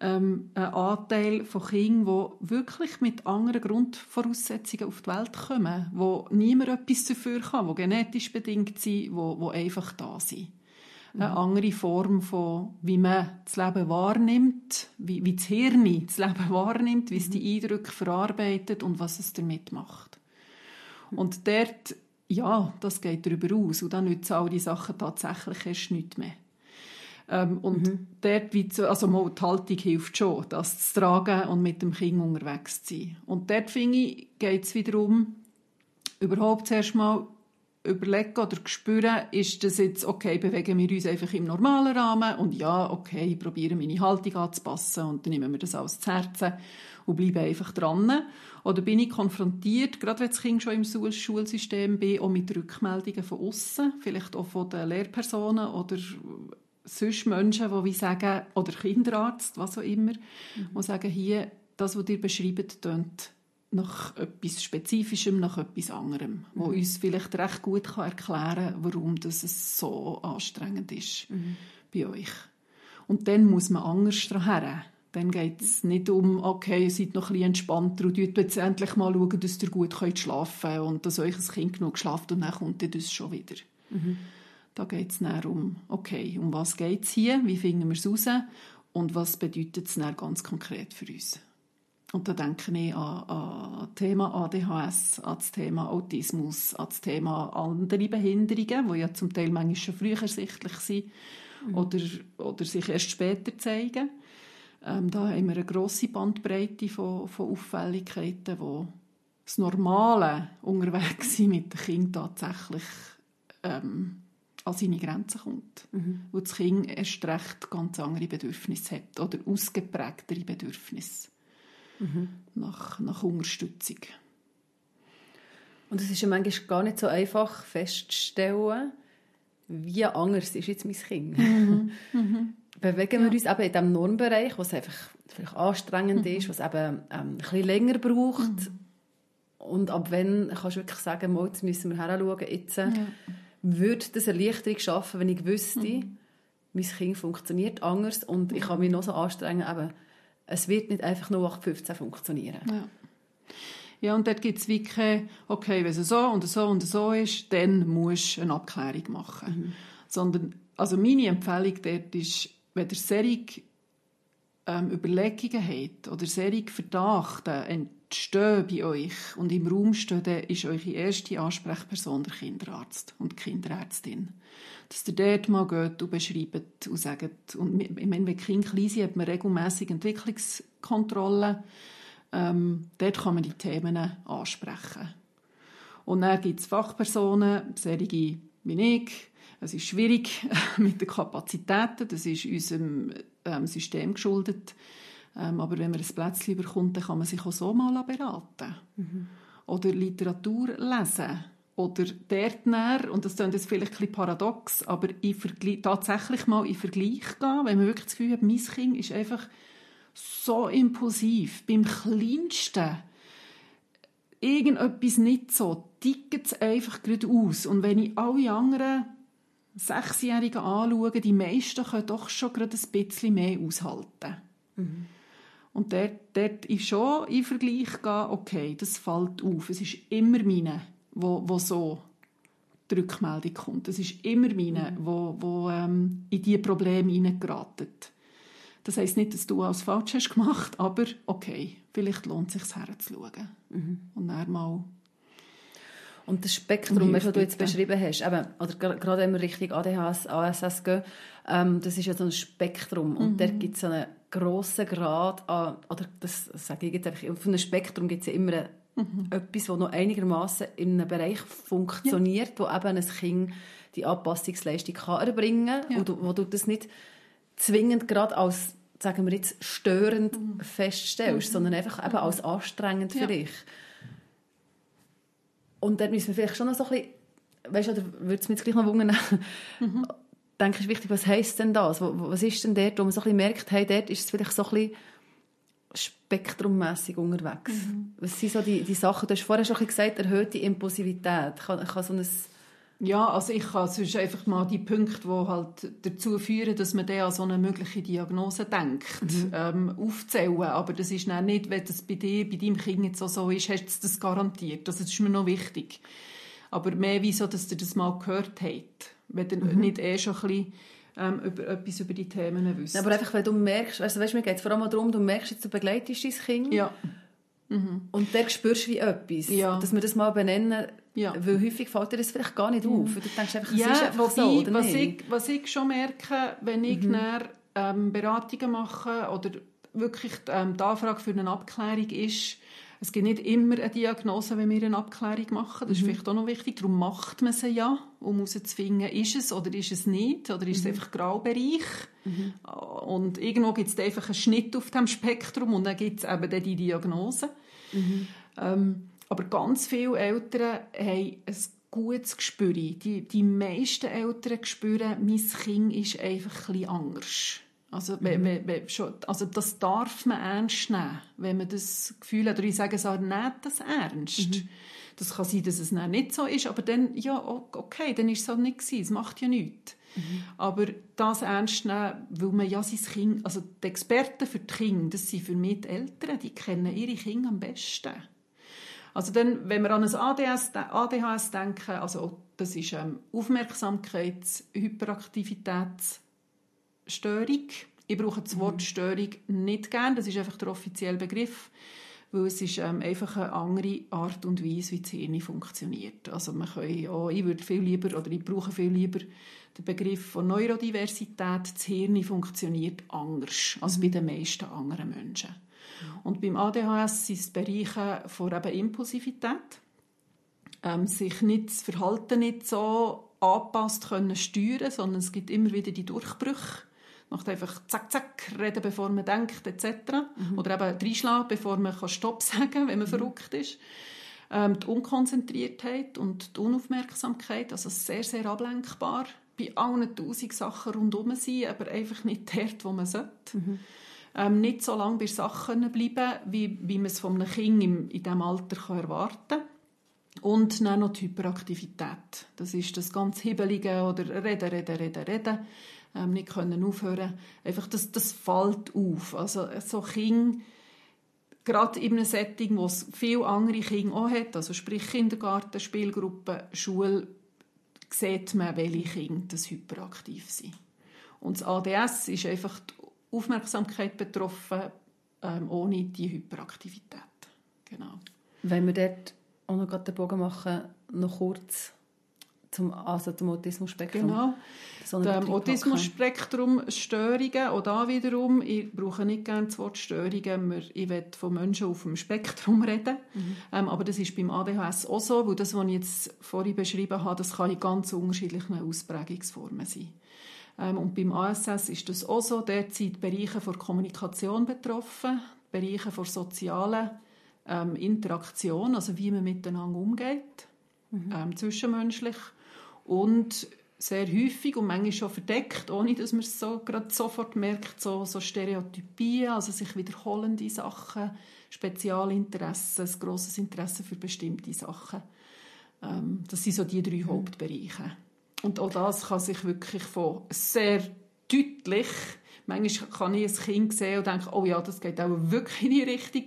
ähm, einen Anteil von Kindern, die wirklich mit anderen Grundvoraussetzungen auf die Welt kommen, wo niemand etwas dafür kann, die genetisch bedingt sind, die einfach da sind. Mhm. Eine andere Form von, wie man das Leben wahrnimmt, wie, wie das Hirn das Leben wahrnimmt, wie es mhm. die Eindrücke verarbeitet und was es damit macht. Und dort, ja, das geht darüber aus. Und dann nützen all die Sachen tatsächlich erst nicht mehr. Ähm, und mhm. dort, wie zu, also mal die Haltung hilft schon, das zu tragen und mit dem Kind unterwegs zu sein. Und dort, finde ich, geht es wiederum überhaupt zuerst mal überlegen oder spüren, ist das jetzt, okay, bewegen wir uns einfach im normalen Rahmen und ja, okay, ich probiere meine Haltung anzupassen und dann nehmen wir das alles zu Herzen und bleiben einfach dran. Oder bin ich konfrontiert, gerade wenn das Kind schon im Schulsystem bin, auch mit Rückmeldungen von außen, vielleicht auch von den Lehrpersonen oder sonst Menschen, die wie sagen, oder Kinderarzt, was auch immer, mhm. die sagen, hier, das, was ihr beschreibt, tönt nach etwas Spezifischem, nach etwas anderem, mhm. wo uns vielleicht recht gut kann erklären kann, warum das so anstrengend ist mhm. bei euch. Und dann muss man anders daran. Dann geht es nicht um, okay, ihr seid noch ein bisschen entspannter und ihr jetzt endlich mal schauen, dass ihr gut könnt schlafen könnt und dass euch ein Kind genug schlaft und dann kommt ihr das schon wieder. Mhm. Da geht es dann um, okay, um was geht es hier, wie finden wir es raus und was bedeutet es dann ganz konkret für uns. Und da denke ich an, an das Thema ADHS, an das Thema Autismus, an das Thema andere Behinderungen, die ja zum Teil manchmal schon früher ersichtlich sind mhm. oder, oder sich erst später zeigen. Ähm, da haben wir eine grosse Bandbreite von, von Auffälligkeiten, wo das Normale unterwegs sein mit dem Kind tatsächlich ähm, an seine Grenzen kommt. Mhm. Wo das Kind erst recht ganz andere Bedürfnisse hat oder ausgeprägtere Bedürfnisse mhm. nach, nach Unterstützung. Und es ist ja manchmal gar nicht so einfach festzustellen, wie anders ist jetzt mein Kind. Mhm. Mhm. Bewegen wir uns eben in diesem Normbereich, was einfach vielleicht anstrengend mhm. ist, was eben ähm, ein bisschen länger braucht. Mhm. Und ab wann kannst du wirklich sagen, mal, jetzt müssen wir heranschauen, jetzt äh, ja. würde das Erleichterung schaffen, wenn ich wüsste, mhm. mein Kind funktioniert anders und ich kann mich noch so anstrengen, eben es wird nicht einfach nur 815 funktionieren. Ja. Ja, und dort gibt es wirklich, okay, wenn es so und so und so ist, dann musst du eine Abklärung machen. Mhm. Sondern, also meine Empfehlung dort ist, wenn ihr solche ähm, Überlegungen habt oder solche Verdachte entstehen bei euch und im Raum stehen, ist eure erste Ansprechperson der Kinderarzt und die Kinderärztin dass ihr dort mal geht und beschreibt und sagt, und ich meine, wenn Kinder klein sind, hat man regelmässig Entwicklungskontrollen. Ähm, dort kann man die Themen ansprechen. Und dann gibt es Fachpersonen, solche wie ich. Es ist schwierig mit den Kapazitäten, das ist unserem ähm, System geschuldet. Ähm, aber wenn man ein Plätzchen bekommt, dann kann man sich auch so mal beraten. Mhm. Oder Literatur lesen oder dort näher, und das klingt jetzt vielleicht ein bisschen paradox, aber ich tatsächlich mal in Vergleich gehen, wenn man wirklich das Gefühl hat, mein Kind ist einfach so impulsiv, beim Kleinsten irgendetwas nicht so, tickt es einfach gerade aus. Und wenn ich alle anderen Sechsjährigen anschaue, die meisten können doch schon gerade ein bisschen mehr aushalten. Mhm. Und dort, dort ist schon in Vergleich gehen, okay, das fällt auf, es ist immer meine wo, wo so die Rückmeldung kommt. Es ist immer meine, mhm. wo, wo ähm, in diese Probleme hineingeraten. Das heisst nicht, dass du alles falsch hast gemacht, aber okay, vielleicht lohnt es sich herzuschauen. Mhm. Und dann mal und das Spektrum, das du jetzt beschrieben hast, eben, oder gerade wenn wir Richtung ADHS, ASS gehen, ähm, das ist ja so ein Spektrum. Und mhm. da gibt es einen grossen Grad an, oder das sage ich jetzt einfach, auf einem Spektrum gibt es ja immer Mhm. Etwas, das noch einigermaßen in einem Bereich funktioniert, ja. wo eben ein Kind die Anpassungsleistung kann erbringen kann ja. und wo du das nicht zwingend gerade als sagen wir jetzt störend mhm. feststellst, mhm. sondern einfach eben als anstrengend für dich. Und dann müssen wir vielleicht schon noch so ein bisschen, weißt du, oder würde es mich jetzt gleich noch wundern, mhm. denke ich, wichtig, was heisst denn das? Was ist denn dort, wo man so ein bisschen merkt, hey, dort ist es vielleicht so ein bisschen spektrummässig unterwegs. Mhm. Was sind so die, die Sachen? Du hast vorher schon gesagt, erhöhte Impulsivität. Kann, kann so ein ja, also ich kann sonst einfach mal die Punkte, die halt dazu führen, dass man dann an so eine mögliche Diagnose denkt, mhm. ähm, aufzählen. Aber das ist dann nicht, wenn das bei dir, bei deinem Kind jetzt so, so ist, hast du das garantiert. Das ist mir noch wichtig. Aber mehr wie so, dass ihr das mal gehört habt. Wenn ihr mhm. nicht eh schon ein bisschen ähm, über, etwas über die Themen wissen. Aber einfach, wenn du merkst, also weißt, mir geht es vor allem darum, du merkst jetzt, du begleitest dein Kind. Ja. Mhm. Und dann spürst du wie etwas. Ja. Dass wir das mal benennen, ja. weil häufig fällt dir das vielleicht gar nicht auf. Du denkst einfach, es ja, ist einfach so, oder was Ich, was ich schon merke, wenn ich mhm. dann, ähm, Beratungen mache oder wirklich ähm, die Anfrage für eine Abklärung ist, Es gibt nicht immer eine Diagnose, wenn wir eine Abklärung machen. Das ist mhm. vielleicht auch noch wichtig. Darum macht man sie ja, um herauszufinden, ist es oder ist es nicht, oder ist es mhm. einfach Graubereich. Mhm. Und irgendwo gibt es einfach einen Schnitt auf dem Spektrum und dann gibt es eben die Diagnose. Mhm. Ähm, aber ganz viele Eltern haben ein gutes Gespür. Die, die meisten Eltern spüren, mein Kind ist einfach ein bisschen anders. Also, mhm. wenn, wenn, schon, also das darf man ernst nehmen, wenn man das Gefühl hat. Oder ich sage es auch, nehmt das ernst. Mhm. Das kann sein, dass es nicht so ist, aber dann, ja, okay, dann ist es halt nicht gewesen. Es macht ja nichts. Mhm. Aber das ernst nehmen, weil man ja sein Kind, also die Experten für die Kinder, das sind für mich die Eltern, die kennen ihre Kinder am besten. Also dann, wenn wir an ein ADS, ADHS denken, also das ist ähm, Aufmerksamkeits-, Hyperaktivitäts- Störung. Ich brauche das Wort mhm. Störung nicht gerne, das ist einfach der offizielle Begriff, weil es ist ähm, einfach eine andere Art und Weise, wie das Hirn funktioniert. Also man kann ja, ich würde viel lieber oder ich brauche viel lieber den Begriff von Neurodiversität. Das Hirn funktioniert anders als bei den meisten anderen Menschen. Und beim ADHS sind es Bereiche von eben Impulsivität, ähm, sich nicht, das Verhalten nicht so anpasst können steuern, sondern es gibt immer wieder die Durchbrüche macht einfach zack, zack, reden, bevor man denkt, etc. Mhm. Oder eben reinschlagen, bevor man Stopp sagen kann, wenn man mhm. verrückt ist. Ähm, die Unkonzentriertheit und die Unaufmerksamkeit, also sehr, sehr ablenkbar. Bei allen tausend Sachen rundherum sein, aber einfach nicht dort, wo man sollte. Mhm. Ähm, nicht so lange bei Sachen bleiben, wie, wie man es von einem Kind im, in diesem Alter kann erwarten kann. Und dann noch die Hyperaktivität. Das ist das ganz Hibbelige oder reden, reden, reden, reden ähm, nicht können aufhören Einfach, das, das fällt auf. Also so Kinder, gerade in einem Setting, wo es viele andere Kinder auch hat, also sprich Kindergarten, Spielgruppe, Schule, sieht man, welche Kinder das hyperaktiv sind. Und das ADS ist einfach die Aufmerksamkeit betroffen, ähm, ohne die Hyperaktivität. Genau. Wenn wir dort auch noch den Bogen machen, noch kurz zum, also zum Autismus-Spektrum. Genau. Dem Autismus-Spektrum-Störungen, auch da wiederum, ich brauche nicht gerne das Wort Störungen, ich will von Menschen auf dem Spektrum reden, mhm. ähm, aber das ist beim ADHS auch so, weil das, was ich jetzt vorhin beschrieben habe, das kann in ganz unterschiedlichen Ausprägungsformen sein. Ähm, und beim ASS ist das auch so, dort sind Bereiche von Kommunikation betroffen, Bereiche von sozialen ähm, Interaktion, also wie man miteinander umgeht, mhm. ähm, zwischenmenschlich und sehr häufig und manchmal schon verdeckt, ohne dass man es so gerade sofort merkt, so, so Stereotypien, also sich wiederholende Sachen, Spezialinteressen, ein grosses Interesse für bestimmte Sachen. Ähm, das sind so die drei Hauptbereiche. Und auch das kann sich wirklich von sehr deutlich, manchmal kann ich ein Kind sehen und denke, oh ja, das geht auch wirklich in die Richtung.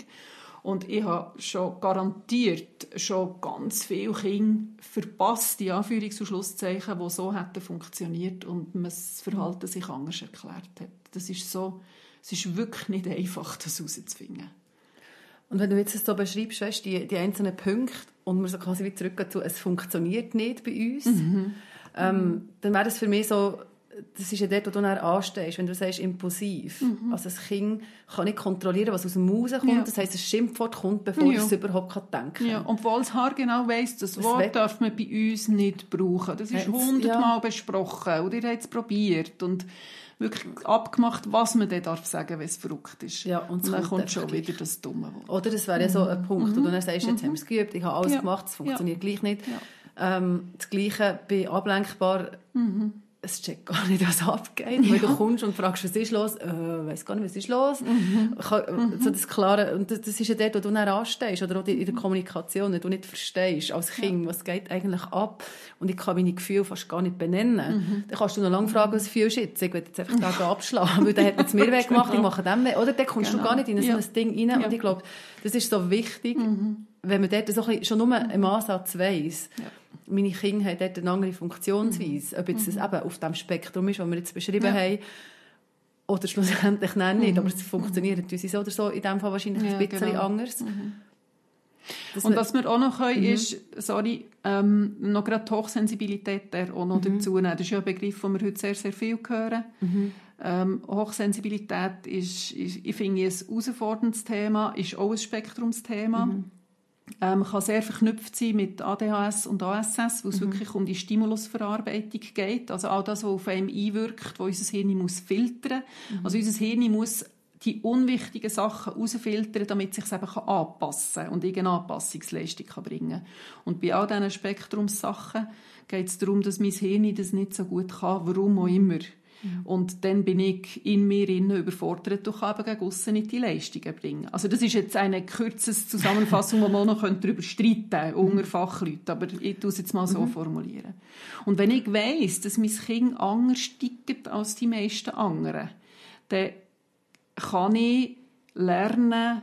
Und ich habe schon garantiert schon ganz viele Kinder verpasst, die Anführungs- und Schlusszeichen, die so hätten funktioniert und man das Verhalten sich anders erklärt hat. Das ist so, es ist wirklich nicht einfach, das herauszufinden. Und wenn du jetzt so beschreibst, weißt, die, die einzelnen Punkte und wir so quasi wieder zurückgehen zu, es funktioniert nicht bei uns, mhm. Ähm, dann wäre das für mich so, das ist ja dort, wo du dann anstehst, wenn du sagst, impulsiv. Mhm. Also das Kind kann nicht kontrollieren, was aus dem Maus kommt. Ja. Das heisst, ein Schimpfwort kommt, bevor ja. es überhaupt denken kann. Ja. Obwohl das Haar genau weiss, das, das Wort darf man bei uns nicht brauchen. Das ist hundertmal ja. besprochen und ihr habt es probiert und wirklich abgemacht, was man dann darf sagen, wenn es verrückt ist. Ja, und, und dann kommt schon wieder das dumme Wort. Oder das wäre ja so ein Punkt, mhm. wo du dann sagst, jetzt mhm. haben wir es geübt, ich habe alles gemacht, es funktioniert gleich nicht. Ähm, das Gleiche bei ablenkbar mhm es checkt gar nicht, was abgeht. Ja. Weil du kommst und fragst, was ist los? Äh, weiß gar nicht, was ist los? Mhm. mhm. So das Klare, und das, das ist ja dort, wo du dann anstehst, oder auch in der Kommunikation, wenn du nicht verstehst, als Kind, ja. was geht eigentlich ab? Und ich kann meine Gefühle fast gar nicht benennen. Mhm. Dann kannst du noch lange fragen, was fühlst du jetzt? Ich will jetzt einfach da abschlagen, weil der hat jetzt mir weggemacht, genau. ich mache dem weg. Oder dann kommst genau. du gar nicht in so ein Ding rein. Und ich glaube, das ist so wichtig, mhm. Wenn man dort so ein bisschen, schon nur im Ansatz weiss, meine Kinder haben dort eine andere Funktionsweise. Ob jetzt das mhm. eben auf dem Spektrum ist, das wir jetzt beschrieben ja. haben, oder schlussendlich nein, nicht. Mhm. Aber es funktioniert natürlich so oder so in dem Fall wahrscheinlich ja, ein bisschen genau. anders. Mhm. Und was wir auch noch können, mhm. ist, sorry, ähm, noch gerade die Hochsensibilität der auch noch mhm. dazu nehmen. Das ist ja ein Begriff, den wir heute sehr, sehr viel hören. Mhm. Ähm, Hochsensibilität ist, ist, ich finde, ein herausforderndes Thema, ist auch ein Spektrumsthema. Mhm. Ähm, kann sehr verknüpft sein mit ADHS und ASS, wo es mhm. wirklich um die Stimulusverarbeitung geht. Also all das, was auf einem einwirkt, wo unser Hirn muss filtern muss. Mhm. Also unser Hirn muss die unwichtigen Sachen herausfiltern, damit sich eben anpassen kann und irgendeine Anpassungsleistung kann bringen kann. Und bei all diesen Spektrumssachen geht es darum, dass mein Hirn das nicht so gut kann, warum auch immer. Mhm. Und dann bin ich in mir innen überfordert und kann eben gegen nicht die Leistungen bringen. Also das ist jetzt eine kürzeste Zusammenfassung, wo man noch darüber streiten könnte, unter Fachleuten. Aber ich tue es jetzt mal so mhm. formulieren. Und wenn ich weiss, dass mein Kind anders tickt als die meisten anderen, dann kann ich lernen,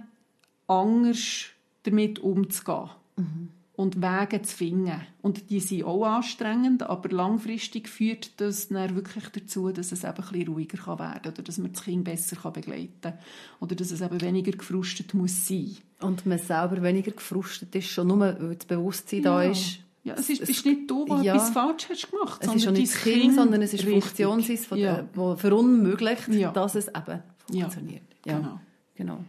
anders damit umzugehen. Mhm. Und Wege zu finden. Und die sind auch anstrengend, aber langfristig führt das dann wirklich dazu, dass es eben ein bisschen ruhiger werden kann oder dass man das Kind besser begleiten kann oder dass es eben weniger gefrustet muss sein. Und man selber weniger gefrustet ist, schon nur, weil das Bewusstsein ja. da ist. Ja, es ist, bist nicht du, der ja. etwas falsch hast gemacht. Es ist schon nicht das Kind, kind, sondern es ist Funktion, die ja. verunmöglicht, ja. dass es eben funktioniert. Ja, genau. genau.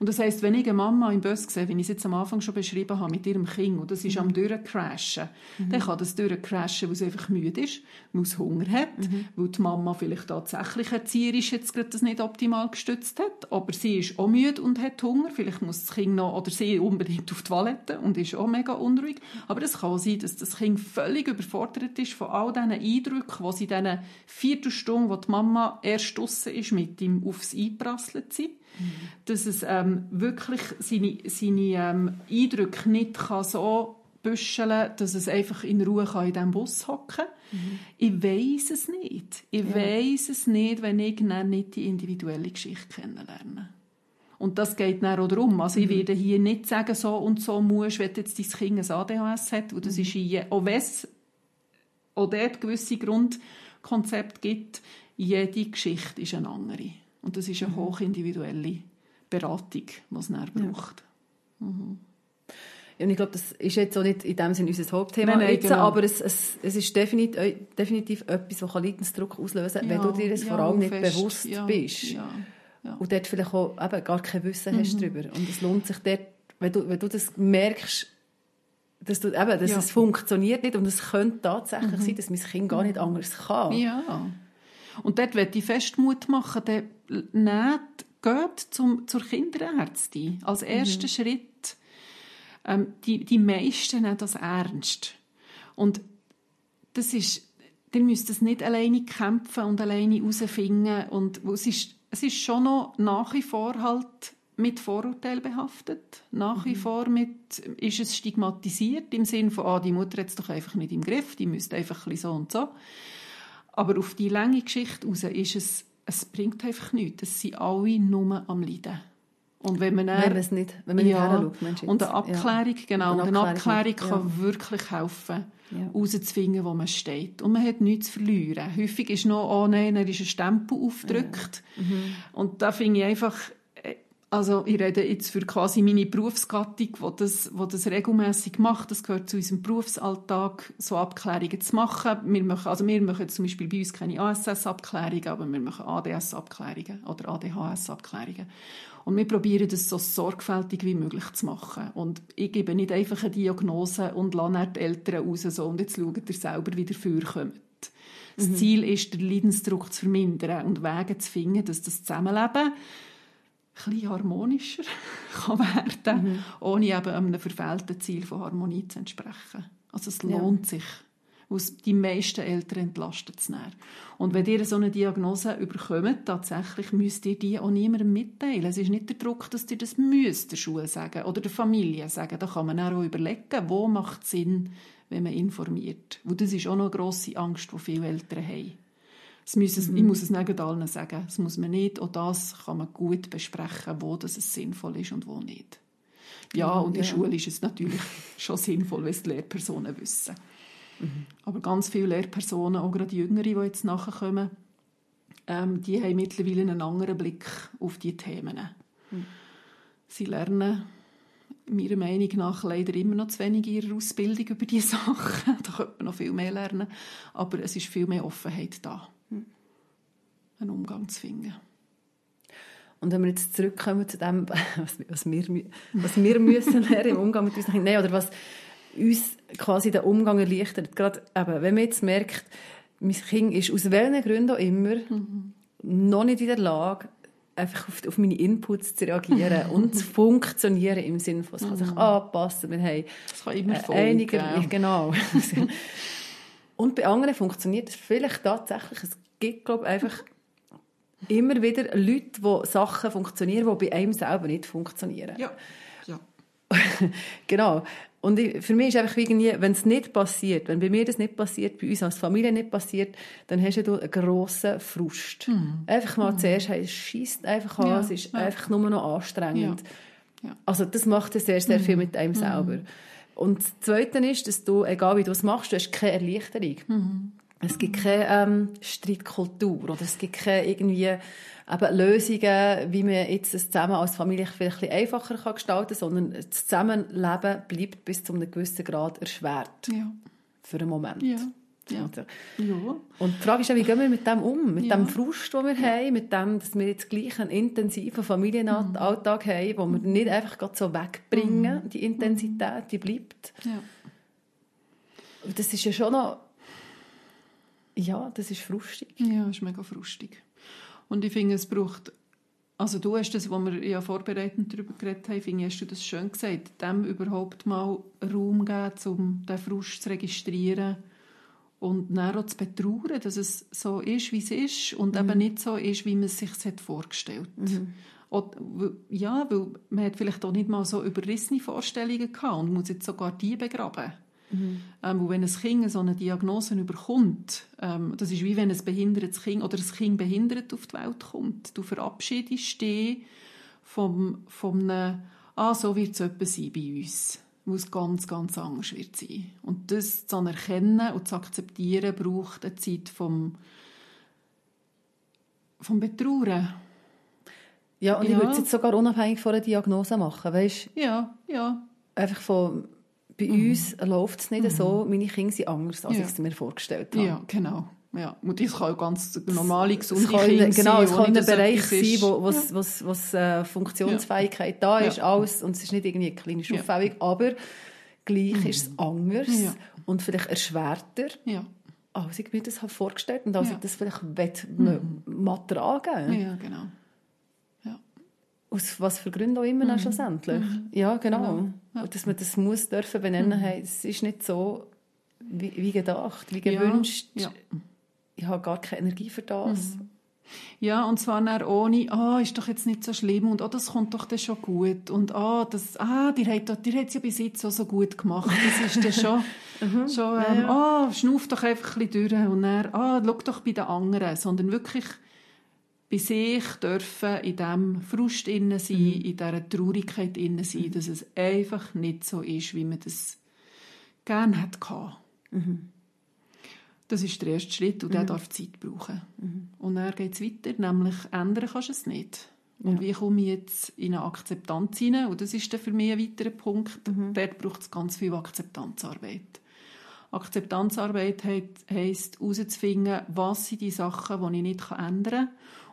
Und das heisst, wenn ich eine Mama im Bus sehe, wie ich es jetzt am Anfang schon beschrieben habe, mit ihrem Kind, und das ist mhm. am Durchcrashen, mhm. dann kann das durchcrashen, weil es einfach müde ist, weil es Hunger hat, mhm. weil die Mama vielleicht tatsächlich erzieherisch jetzt gerade das nicht optimal gestützt hat, aber sie ist auch müde und hat Hunger, vielleicht muss das Kind noch, oder sie unbedingt auf die Toilette und ist auch mega unruhig, aber es kann sein, dass das Kind völlig überfordert ist von all diesen Eindrücken, die sie in diesen Viertelstunden, wo die Mama erst draussen ist, mit ihm aufs Einprasselt sind dass es ähm, wirklich seine, seine ähm, Eindrücke nicht kann so büscheln dass es einfach in Ruhe kann in diesem Bus hocken mhm. Ich weiß es nicht. Ich ja. weiß es nicht, wenn ich dann nicht die individuelle Geschichte kennenlerne. Und das geht dann auch darum. Also mhm. ich werde hier nicht sagen, so und so musst, wenn jetzt dein Kind ein ADHS hat, und das mhm. ist je, auch wenn es auch dort gewisse Grundkonzepte gibt, jede Geschichte ist eine andere. Und das ist eine mhm. hochindividuelle Beratung, die es dann braucht. Ja. Mhm. Ja, und ich glaube, das ist jetzt auch nicht in dem Sinne unser Hauptthema, nein, nein, jetzt, genau. aber es, es, es ist definitiv, äh, definitiv etwas, das Leidensdruck auslösen kann, ja, wenn du dir das ja, vor allem nicht fest. bewusst bist. Und dort vielleicht auch eben gar kein Wissen mhm. hast darüber. Und es lohnt sich dort, wenn du, wenn du das merkst, dass, du, eben, dass es funktioniert nicht und es könnte tatsächlich mhm. sein, dass mein Kind gar nicht anders kann. Und dort möchte ich fest Mut machen, der nehmt, geht zum, zur Kinderärztin als ersten mhm. Schritt. Ähm, die, die meisten nehmen das ernst. Und das ist, ihr müsst das nicht alleine kämpfen und alleine herausfinden. Und es ist, es ist schon noch nach wie vor halt mit Vorurteil behaftet. Nach wie mhm. vor mit, ist es stigmatisiert im Sinne von, ah, die Mutter hat es doch einfach nicht im Griff, die müsste einfach ein bisschen so und so. Aber auf die lange Geschichte raus ist es, es bringt einfach nichts. Es sind alle nur am Leiden. Und wenn man, dann, wenn es nicht, wenn man ja, nicht Und eine Abklärung, ja. genau. Und eine Abklärung, kann ja. wirklich helfen, herauszufinden, wo man steht. Und man hat nichts zu verlieren. Häufig ist noch, oh nein, er ist ein Stempel aufgedrückt. Mhm. Und da finde ich einfach, also ich rede jetzt für quasi meine Berufsgattung, die das, die das regelmäßig macht. Das gehört zu unserem Berufsalltag, so Abklärungen zu machen. Wir machen, also wir machen zum Beispiel bei uns keine ASS-Abklärungen, aber wir machen ADS-Abklärungen oder ADHS-Abklärungen. Und wir probieren das so sorgfältig wie möglich zu machen. Und ich gebe nicht einfach eine Diagnose und lasse die Eltern raus, so, und jetzt schaut ihr selber, wie ihr vorkommt. Das mhm. Ziel ist, den Leidensdruck zu vermindern und Wege zu finden, dass das Zusammenleben bisschen harmonischer kann werden mhm. ohne eben einem verfehlten Ziel von Harmonie zu entsprechen. Also es lohnt ja. sich, was die meisten Eltern entlastet es Und wenn ihr so eine Diagnose überkommt, tatsächlich müsst ihr die auch niemandem mitteilen. Es ist nicht der Druck, dass ihr das müsst der Schule sagen oder der Familie sagen. Da kann man auch überlegen, wo macht es Sinn, wenn man informiert. Und das ist auch noch eine grosse Angst, die viele Eltern haben. Es müssen, mhm. Ich muss es nicht allen sagen. Das muss man nicht. Auch das kann man gut besprechen, wo das sinnvoll ist und wo nicht. Ja, und in der Schule ist es natürlich schon sinnvoll, wenn es die Lehrpersonen wissen. Mhm. Aber ganz viele Lehrpersonen, auch gerade die Jüngeren, die jetzt nachkommen, ähm, die haben mittlerweile einen anderen Blick auf die Themen. Mhm. Sie lernen meiner Meinung nach leider immer noch zu wenig in ihrer Ausbildung über diese Sachen. da könnte man noch viel mehr lernen. Aber es ist viel mehr Offenheit da. Einen Umgang zu finden. Und wenn wir jetzt zurückkommen zu dem, was, was wir, was wir müssen lernen im Umgang mit unseren Kindern, oder was uns quasi den Umgang erleichtert, gerade eben, wenn man jetzt merkt, mein Kind ist aus welchen Gründen auch immer mhm. noch nicht in der Lage, einfach auf, auf meine Inputs zu reagieren und zu funktionieren im Sinne von, es kann sich mhm. anpassen, wir haben das kann immer äh, einige, genau. Und bei anderen funktioniert es vielleicht tatsächlich, es gibt, glaube ich, einfach immer wieder Leute, wo Sachen funktionieren, die bei einem selber nicht funktionieren. Ja. ja. genau. Und ich, für mich ist einfach irgendwie, wenn es nicht passiert, wenn bei mir das nicht passiert, bei uns als Familie nicht passiert, dann hast du einen grossen Frust. Mhm. Einfach mal mhm. zuerst, hey, es schießt einfach an, ja. es ist ja. einfach nur noch anstrengend. Ja. Also das macht sehr, sehr viel mhm. mit einem selber. Und das Zweite ist, dass du, egal wie du es machst, du hast keine Erleichterung. Mhm. Es gibt keine ähm, Streitkultur oder es gibt keine irgendwie eben Lösungen, wie man jetzt das Zusammen als Familie vielleicht ein einfacher kann gestalten kann, sondern das Zusammenleben bleibt bis zu einem gewissen Grad erschwert. Ja. Für einen Moment. Ja. Ja. ja. Und die Frage ist wie gehen wir mit dem um? Mit ja. dem Frust, den wir ja. haben, mit dem, dass wir jetzt gleich einen intensiven Familienalltag mhm. haben, wo wir nicht einfach so wegbringen, mhm. die Intensität, die bleibt. Ja. Das ist ja schon noch ja, das ist frustig. Ja, das ist mega frustig. Und ich finde, es braucht, also du hast das, was wir ja vorbereitend darüber geredet haben, finde ich, hast du das schön gesagt, dem überhaupt mal Raum geben, um den Frust zu registrieren und dann auch zu betrauern, dass es so ist, wie es ist und mhm. eben nicht so ist, wie man es sich vorgestellt hat. Mhm. ja, weil man hat vielleicht auch nicht mal so überrissene Vorstellungen gehabt und muss jetzt sogar die begraben. Mhm. Ähm, wenn ein Kind so eine Diagnose überkommt, ähm, das ist wie wenn ein behindertes Kind oder ein Kind behindert auf die Welt kommt. Du verabschiedest dich vom, vom einem, ah, so wird es etwas sein bei uns, wo es ganz, ganz anders wird sein. Und das zu erkennen und zu akzeptieren, braucht eine Zeit vom, vom Betrauern. Ja, und ja. ich würde es jetzt sogar unabhängig von einer Diagnose machen, weißt? Ja, ja. Einfach von bei mhm. uns läuft es nicht mhm. so, meine Kinder sind anders, als ja. ich es mir vorgestellt habe. Ja, genau. Ja, und das kann ganz normale, gesunde Kinder sein. Genau, es kann ein Bereich sein, wo was, was, was äh, Funktionsfähigkeit ja. da ist, ja. alles, und es ist nicht irgendwie eine klinische Auffällung, aber gleich mhm. ist es anders und vielleicht erschwerter, ja. als ich mir das habe vorgestellt und als ich das vielleicht mhm. mal tragen Ja, genau aus was für Gründen auch immer mhm. schlussendlich. Mhm. Ja, genau. genau. Ja. Und dass man das muss dürfen benennen, mhm. hey, es ist nicht so wie, wie gedacht, wie gewünscht. Ja. Ja. Ich habe gar keine Energie für das. Mhm. Ja, und zwar dann ohne, ah, oh, ist doch jetzt nicht so schlimm und oh, das kommt doch dann schon gut und ah, oh, das, ah, die hat, es ja bis jetzt auch so gut gemacht, das ist dann schon, mhm. schon, ähm, ah, oh, schnuff doch einfach ein bisschen durch und dann, ah, schau doch bei den anderen, sondern wirklich bei sich dürfen in diesem Frust innen sein, mhm. in dieser Traurigkeit innen sein, mhm. dass es einfach nicht so ist, wie man das gerne hat mhm. Das ist der erste Schritt und der mhm. darf Zeit brauchen. Mhm. Und dann geht es weiter, nämlich ändern kannst du es nicht. Und ja. wie komme ich jetzt in eine Akzeptanz hinein? Und das ist dann für mich ein weiterer Punkt. Mhm. Dort braucht es ganz viel Akzeptanzarbeit. Akzeptanzarbeit heisst herauszufinden, was sind die Sachen, die ich nicht ändern kann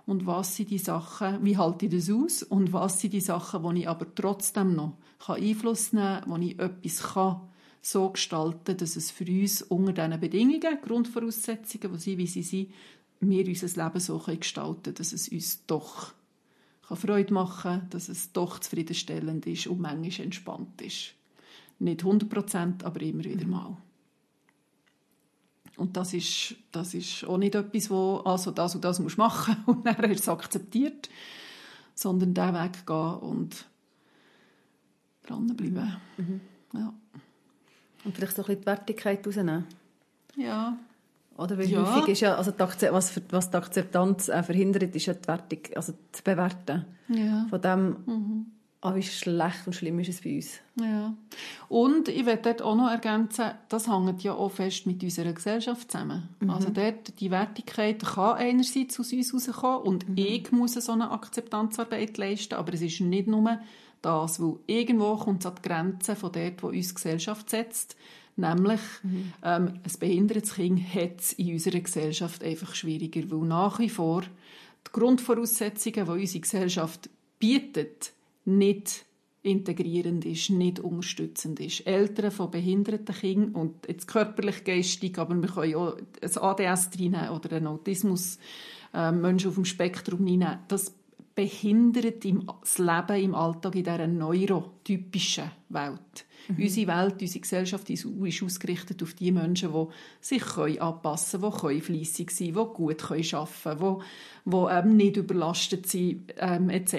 und was sind die Sachen, wie halte ich das aus und was sind die Sachen, wo ich aber trotzdem noch Einfluss nehmen kann, wo ich etwas kann, so gestalten, dass es für uns unter diesen Bedingungen, Grundvoraussetzungen, die sind, wie sie sind, wir unser Leben so gestalten können, dass es uns doch Freude machen kann, dass es doch zufriedenstellend ist und manchmal entspannt ist. Nicht 100 Prozent, aber immer wieder mhm. mal. Und das ist, das ist auch nicht etwas, wo also das und das musst machen und dann ist es akzeptiert, sondern diesen Weg gehen und dranbleiben. Mhm. Ja. Und vielleicht so ein bisschen die Wertigkeit rausnehmen. Ja. Oder weil ja. häufig ist ja, also die, was, für, was die Akzeptanz äh, verhindert, ist ja die Wertung, also das Bewerten. Ja. Von dem, mhm ah, wie schlecht und schlimm ist es bei uns. Ja. Und ich werde dort auch noch ergänzen, das hängt ja auch fest mit unserer Gesellschaft zusammen. Mhm. Also dort, die Wertigkeit kann einerseits aus uns herauskommen und mhm. ich muss so eine Akzeptanzarbeit leisten, aber es ist nicht nur das, weil irgendwo kommt es an die Grenze von dort, wo uns Gesellschaft setzt, Nämlich, mhm. ähm, ein behindertes Kind hat es in unserer Gesellschaft einfach schwieriger, weil nach wie vor die Grundvoraussetzungen, die unsere Gesellschaft bietet, nicht integrierend ist, nicht unterstützend ist. Eltern von behinderten Kindern und jetzt körperlich, geistig, aber wir können auch ein ADS reinnehmen oder einen Autismus, äh, Menschen auf dem Spektrum reinnehmen. Das behindert das Leben im Alltag in dieser neurotypischen Welt. Mhm. Unsere Welt, unsere Gesellschaft ist, ausgerichtet auf die Menschen, die sich anpassen können, die fleissig sein können, die gut arbeiten können, die, die ähm, nicht überlastet sind, ähm, etc.,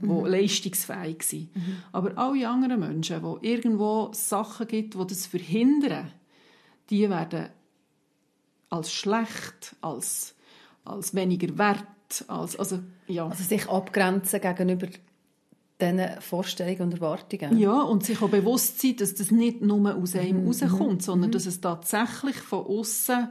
mhm. die leistungsfähig sind. Mhm. Aber alle anderen Menschen, die irgendwo Sachen gibt, die das verhindern, die werden als schlecht, als, als weniger wert, als, also, ja. also sich abgrenzen gegenüber diesen Vorstellungen und Erwartungen. Ja, und sich auch bewusst sein, dass das nicht nur aus einem mhm. rauskommt, mhm. sondern mhm. dass es tatsächlich von außen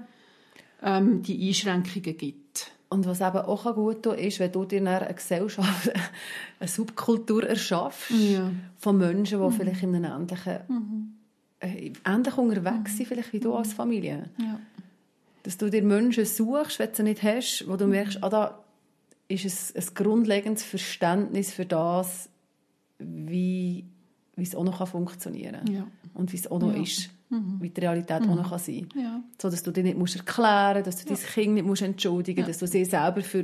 ähm, die Einschränkungen gibt. Und was eben auch gut tun ist, wenn du dir eine Gesellschaft, eine Subkultur erschaffst ja. von Menschen, die mhm. vielleicht in einem ähnlichen, mhm. äh, ähnlich unterwegs sind, vielleicht wie du als Familie. Ja. Dass du dir Menschen suchst, wenn du sie nicht hast, wo du merkst, ah, da ist es ein grundlegendes Verständnis für das, wie, wie es auch noch funktionieren kann. Ja. Und wie es auch noch ja. ist. Mhm. Wie die Realität mhm. auch noch kann sein kann. Ja. So, dass du dir nicht musst erklären musst, dass du ja. dein Kind nicht musst entschuldigen musst, dass du sie selber für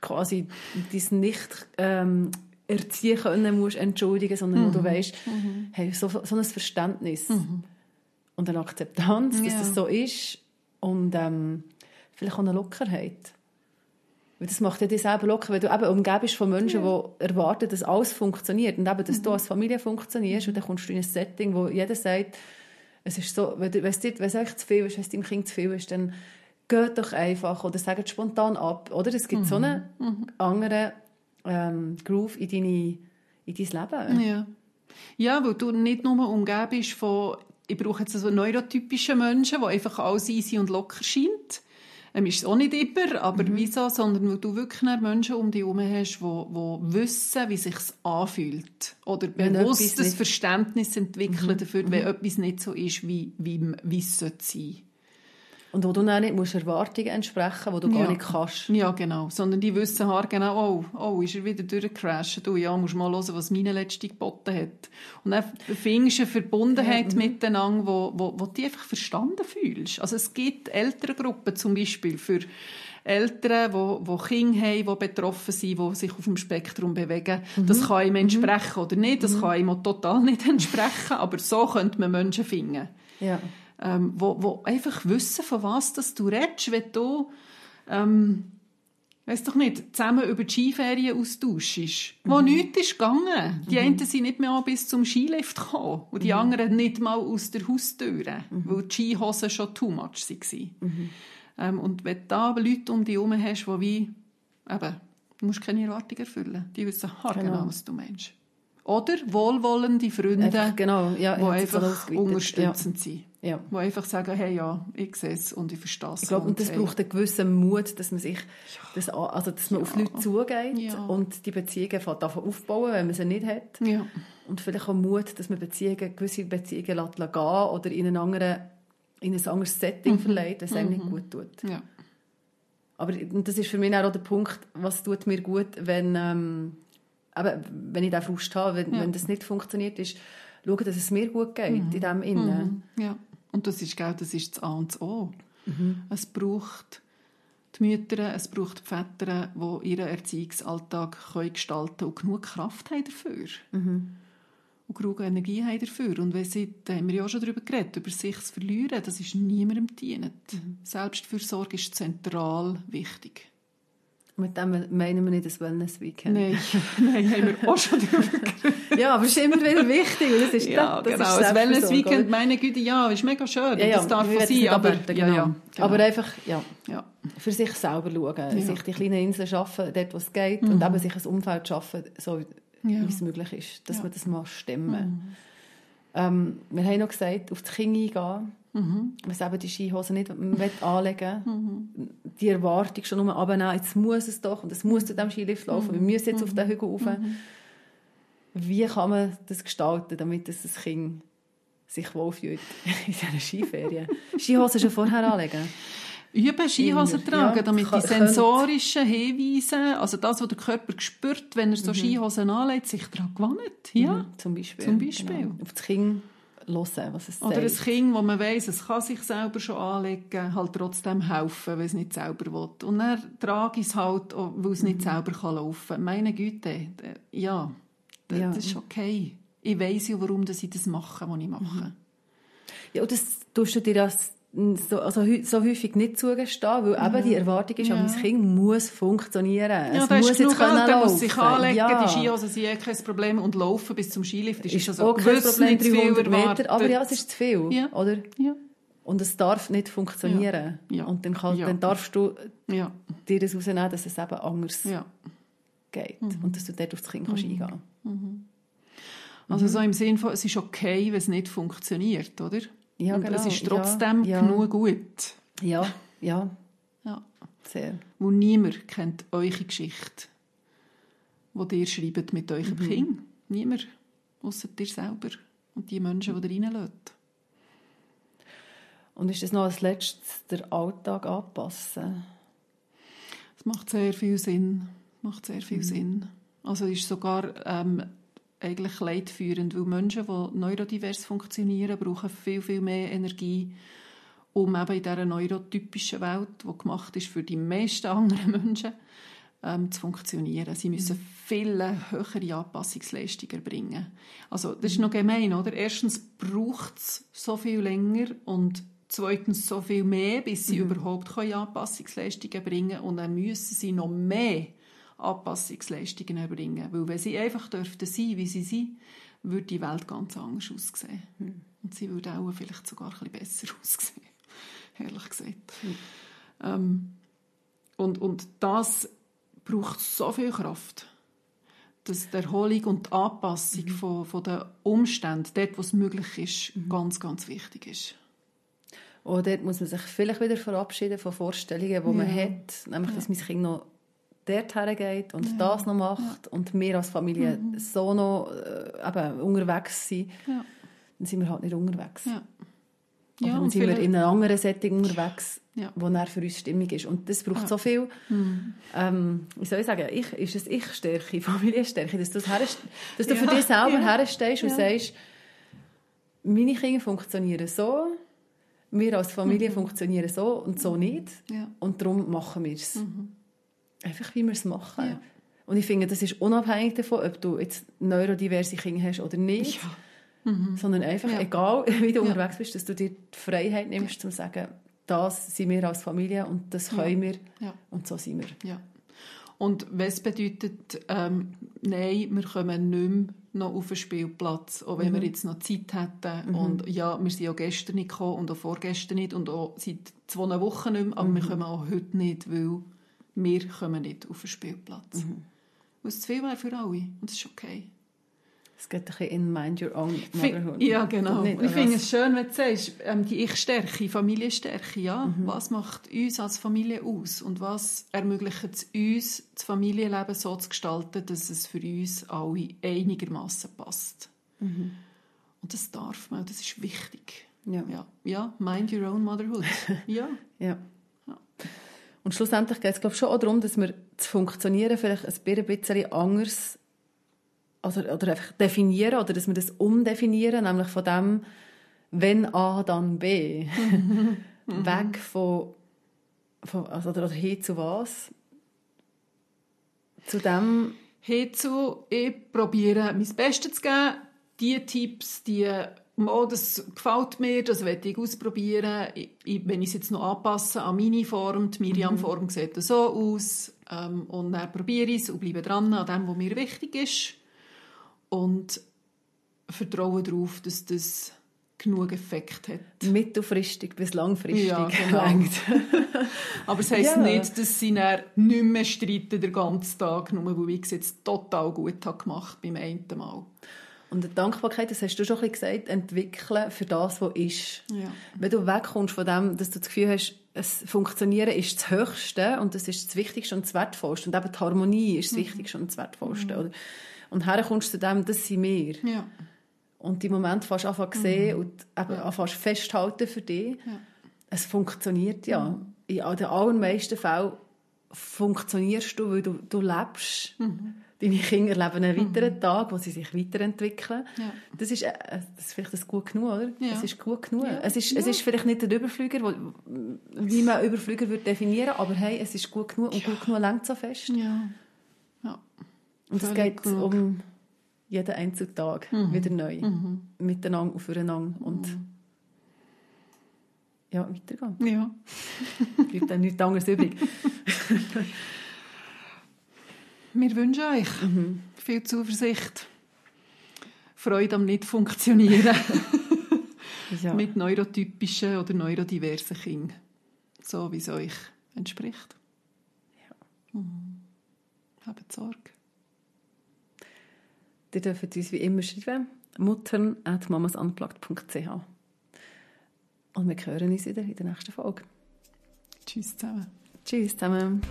quasi dein nicht ähm, erziehen können musst entschuldigen, sondern mhm. du weißt, mhm. hey, so, so ein Verständnis mhm. und eine Akzeptanz, dass das so ist und ähm, vielleicht auch eine Lockerheit. Das macht ja dich selber locker, weil du eben umgeben bist von Menschen, ja. die erwarten, dass alles funktioniert. Und eben, dass mhm. du als Familie funktionierst. Und dann kommst du in ein Setting, wo jeder sagt, es ist so, wenn, es dir, wenn es euch zu viel ist, wenn es deinem Kind zu viel ist, dann geht doch einfach oder sagt spontan ab. Oder es gibt mhm. so einen mhm. anderen ähm, Groove in, deine, in dein Leben. Ja. ja, weil du nicht nur umgeben bist von, ich brauche jetzt so neurotypische Menschen, die einfach alles easy und locker scheint ähm, ist es auch nicht immer, aber mhm. wieso, sondern weil du wirklich Menschen um dich herum hast, die, die wissen, wie es sich anfühlt. Oder bewusstes Verständnis entwickeln mhm. dafür, wenn mhm. etwas nicht so ist, wie, wie, wie es sein sollte. Und wo du dann nicht musst Erwartungen entsprechen musst, die du ja. gar nicht kannst. Ja, genau. Sondern die wissen genau, oh, oh, ist er wieder durchgecrashed. Du, ja, musst mal hören, was meine letzte geboten hat. Und dann findest du eine Verbundenheit ja, mhm. miteinander, wo, wo, wo du dich einfach verstanden fühlst. Also es gibt Elterngruppen zum Beispiel für Eltern, die, die Kinder haben, die betroffen sind, die sich auf dem Spektrum bewegen. Mhm. Das kann ihm entsprechen mhm. oder nicht. Das mhm. kann ihm total nicht entsprechen. Aber so könnte man Menschen finden. Ja ähm, wo, wo einfach wissen, von was das du redest, wenn du, ähm, weiss doch nicht, zusammen über die Skiferien austauschst, mhm. wo nichts ist gegangen. Die mhm. einen sind nicht mehr bis zum Skilift gekommen und die mhm. anderen nicht mal aus der Haustür, mhm. weil die Skihosen schon too much waren. Mhm. Ähm, und wenn du da Leute um dich herum hast, die wie, eben, du musst keine Erwartungen erfüllen. Die wissen genau, genau was du meinst. Oder wohlwollende Freunde, einfach, genau, ja, die einfach unterstützend ja. sind. Ja. Die einfach sagen, hey, ja, ich sehe es und ich verstehe es. Ich glaube, und das hey. braucht einen gewissen Mut, dass man sich, ja. das, also, dass man ja. auf Leute zugeht ja. und die Beziehungen davon aufbauen, wenn man sie nicht hat. Ja. Und vielleicht auch Mut, dass man Beziehungen, gewisse Beziehungen lässt gehen oder in, einen anderen, in ein anderes Setting mhm. verleiht, wenn es einem nicht mhm. gut tut. Ja. Aber das ist für mich auch der Punkt, was tut mir gut, wenn, ähm, eben, wenn ich den Frust habe, wenn, wenn das nicht funktioniert, ist schauen, dass es mir gut geht mhm. in dem Innen. Mhm. Ja. Und das ist, gell, das ist das A und das O. Mhm. Es braucht die Mütter, es braucht die Väter, die ihren Erziehungsalltag können gestalten und genug Kraft haben dafür. Mhm. Und genug Energie haben dafür. Und wenn sie, da haben wir ja auch schon darüber geredet, über sich zu verlieren, das ist niemandem dienend. Mhm. Selbstfürsorge ist zentral wichtig. Mit dem meinen wir nicht das Wellness-Weekend. Nein, nein, haben wir auch schon geredet. ja, aber es ist immer wieder wichtig. Das ist, ja, das, das genau. das Wellness-Weekend, meine Güte, ja, ist mega schön. Ja, ja, das darf sein, aber, ja, ja, genau. aber einfach, ja, ja, für sich selber schauen, sich die kleinen Inseln schaffen, dort, wo es geht, mhm. und eben sich ein Umfeld schaffen, so wie es möglich ist, dass man das mal stemmen. Mhm. Ähm, wir haben noch gesagt, auf das Kind eingehen Mhm. Was eben die Skihose nicht anlegen mhm. Die Erwartung schon nur abnehmen, jetzt muss es doch und es muss zu diesem Skilift laufen, mhm. wir müssen jetzt auf den Hügel rauf. Mhm. Wie kann man das gestalten, damit das Kind sich wohlfühlt in diesen Skiferien. Skihosen schon vorher anlegen. Üben, Skihosen tragen, ja, damit die sensorischen Hinweise, also das, was der Körper spürt, wenn er so mhm. Skihosen anlegt, sich daran gewöhnt. Ja, mhm, zum Beispiel. Zum Beispiel. Genau. Auf das Kind hören, was es Oder sagt. ein Kind, wo man weiss, es kann sich selber schon anlegen, halt trotzdem helfen, weil es nicht selber will. Und dann trage ich es halt, weil es nicht mhm. selber kann laufen kann. Meine Güte, ja, das, ja. ist okay. Ich weiss ja, warum ich das mache, was ich mache. Mhm. Ja, und das tust du dir als so, also, so häufig nicht zugestehen, weil eben die Erwartung ist, ja. mein Kind muss funktionieren. Ja, es muss jetzt können laufen. muss sich anlegen, ja. die Skihosen sind eh kein Problem und laufen bis zum Skilift ist, ist also auch kein Problem, 300 Meter, aber ja, es ist zu viel, ja. oder? Ja. Und es darf nicht funktionieren. Ja. Und dann, kann, dann darfst du dir das rausnehmen, dass es eben anders geht mhm. und dass du dort auf das Kind mhm. kannst eingehen mhm. Also so im Sinne von, es ist okay, wenn es nicht funktioniert, oder? Ja, und genau. es ist trotzdem ja, genug gut. Ja, ja. ja. Sehr. Wo niemand kennt eure Geschichte, die ihr schreibt mit eurem mhm. Kind. Niemand, außer dir selber und die Menschen, die ihr reinlässt. Und ist das noch als letztes der Alltag anpassen? Es macht sehr viel Sinn. Macht sehr viel mhm. Sinn. Also ist sogar ähm, eigentlich leidführend, weil Menschen, die neurodivers funktionieren, brauchen viel, viel mehr Energie, um eben in dieser neurotypischen Welt, die gemacht ist für die meisten anderen Menschen, ähm, zu funktionieren. Sie müssen mhm. viel höhere Anpassungsleistungen erbringen. Also das ist noch gemein, oder? Erstens braucht es so viel länger und zweitens so viel mehr, bis sie mhm. überhaupt Anpassungsleistungen bringen können und dann müssen sie noch mehr Anpassungsleistungen erbringen. Weil wenn sie einfach dürften sein, wie sie sind, würde die Welt ganz anders aussehen. Hm. Und sie würde auch vielleicht sogar ein bisschen besser aussehen, ehrlich gesagt. Hm. Ähm, und, und das braucht so viel Kraft, dass die Erholung und die Anpassung mhm. von, von den Umständen, dort, wo es möglich ist, mhm. ganz, ganz wichtig ist. Und dort muss man sich vielleicht wieder verabschieden von Vorstellungen, die ja. man hat, nämlich, ja. dass mein Kind noch dort hergeht und ja. das noch macht ja. und wir als Familie mhm. so noch äh, eben unterwegs sind, ja. dann sind wir halt nicht unterwegs. Ja. Ja, dann sind wir in einem anderen Setting unterwegs, ja. wo dann für uns stimmig ist. Und das braucht ja. so viel, mhm. ähm, wie soll ich sagen, ich, ist es Ich-Stärke, Familienstärke, dass, dass du für dich selber herstehst und sagst, meine Kinder funktionieren so, wir als Familie mhm. funktionieren so und so nicht. Und darum machen wir es. Mhm. Einfach, wie wir es machen. Ja. Und ich finde, das ist unabhängig davon, ob du jetzt neurodiverse Kinder hast oder nicht. Ja. Mhm. Sondern einfach, ja. egal wie du unterwegs bist, dass du dir die Freiheit nimmst, ja. zu sagen, das sind wir als Familie und das können wir und so sind wir. Und was bedeutet, ähm, nein, wir kommen nicht mehr noch auf den Spielplatz, auch wenn mhm. wir jetzt noch Zeit hätten. Mhm. Und ja, wir sind ja gestern nicht gekommen und auch vorgestern nicht und auch seit zwei Wochen nicht mehr, aber mhm. wir kommen auch heute nicht, weil wir kommen nicht auf den Spielplatz. Mhm. Weil es zu viel wäre für alle. Und das ist okay. Es geht ein bisschen in Mind Your Own Motherhood. Ja, genau. Nicht, ich finde es schön, wenn du sagst, ähm, die Ich-Stärke, Familienstärke, ja. Mhm. Was macht uns als Familie aus? Und was ermöglicht es uns, das Familienleben so zu gestalten, dass es für uns alle einigermaßen passt? Mhm. Und das darf man, das ist wichtig. Ja. ja. Ja, Mind Your Own Motherhood. ja. ja. Und schlussendlich geht es glaube ich, schon auch darum, dass wir das Funktionieren vielleicht ein bisschen anders also, oder einfach definieren oder dass wir das umdefinieren, nämlich von dem, wenn A, dann B. Weg von, von also, oder hin zu was? Zu dem... Hin zu, ich probiere mein Bestes zu geben, die Tipps, die oh, das gefällt mir, das werde ich ausprobieren. Ich, ich, wenn ich es jetzt noch anpasse an meine Form, die Miriam-Form mhm. sieht so aus, ähm, und dann probiere ich es und bleibe dran an dem, was mir wichtig ist. Und vertraue darauf, dass das genug Effekt hat. Mittelfristig bis langfristig. Ja, genau. Aber es heisst ja. nicht, dass sie dann nicht mehr streiten den ganzen Tag, nur weil ich es jetzt total gut habe gemacht beim einen Mal. Und die Dankbarkeit, das hast du schon ein bisschen gesagt, entwickeln für das, was ist. Ja. Wenn du wegkommst von dem, dass du das Gefühl hast, es Funktionieren ist das Höchste und das ist das Wichtigste und das Wertvollste. Und eben die Harmonie ist das mhm. Wichtigste und das Wertvollste. Mhm. Und herkommst zu dem, das sind wir. Ja. und die Moment fast anfangen zu sehen mhm. und eben ja. fast festhalten für dich. Ja. Es funktioniert ja. Mhm. In den allermeisten Fällen funktionierst du, weil du, du lebst. Mhm. Deine Kinder leben einen weiteren mhm. Tag, wo sie sich weiterentwickeln. Ja. Das, ist, äh, das ist vielleicht das gut genug, oder? Ja. Es ist gut genug. Ja. Es, ist, es ist vielleicht nicht der Überflüger, wo, wie man Überflüger würde definieren aber hey, es ist gut genug und gut genug längt so fest. Ja. ja. Und es geht genug. um jeden einzelnen Tag mhm. wieder neu. Mhm. Miteinander und füreinander. Und mhm. ja, weitergehen. Ja. Bleibt dann nichts anderes übrig. Wir wünschen euch mhm. viel Zuversicht, Freude am Nicht-Funktionieren ja. mit neurotypischen oder neurodiversen Kindern, so wie es euch entspricht. Ja. Mhm. Habt Sorge. Ihr dürft uns wie immer schreiben, muttern.mamasunplugged.ch Und wir hören uns wieder in der nächsten Folge. Tschüss zusammen. Tschüss zusammen.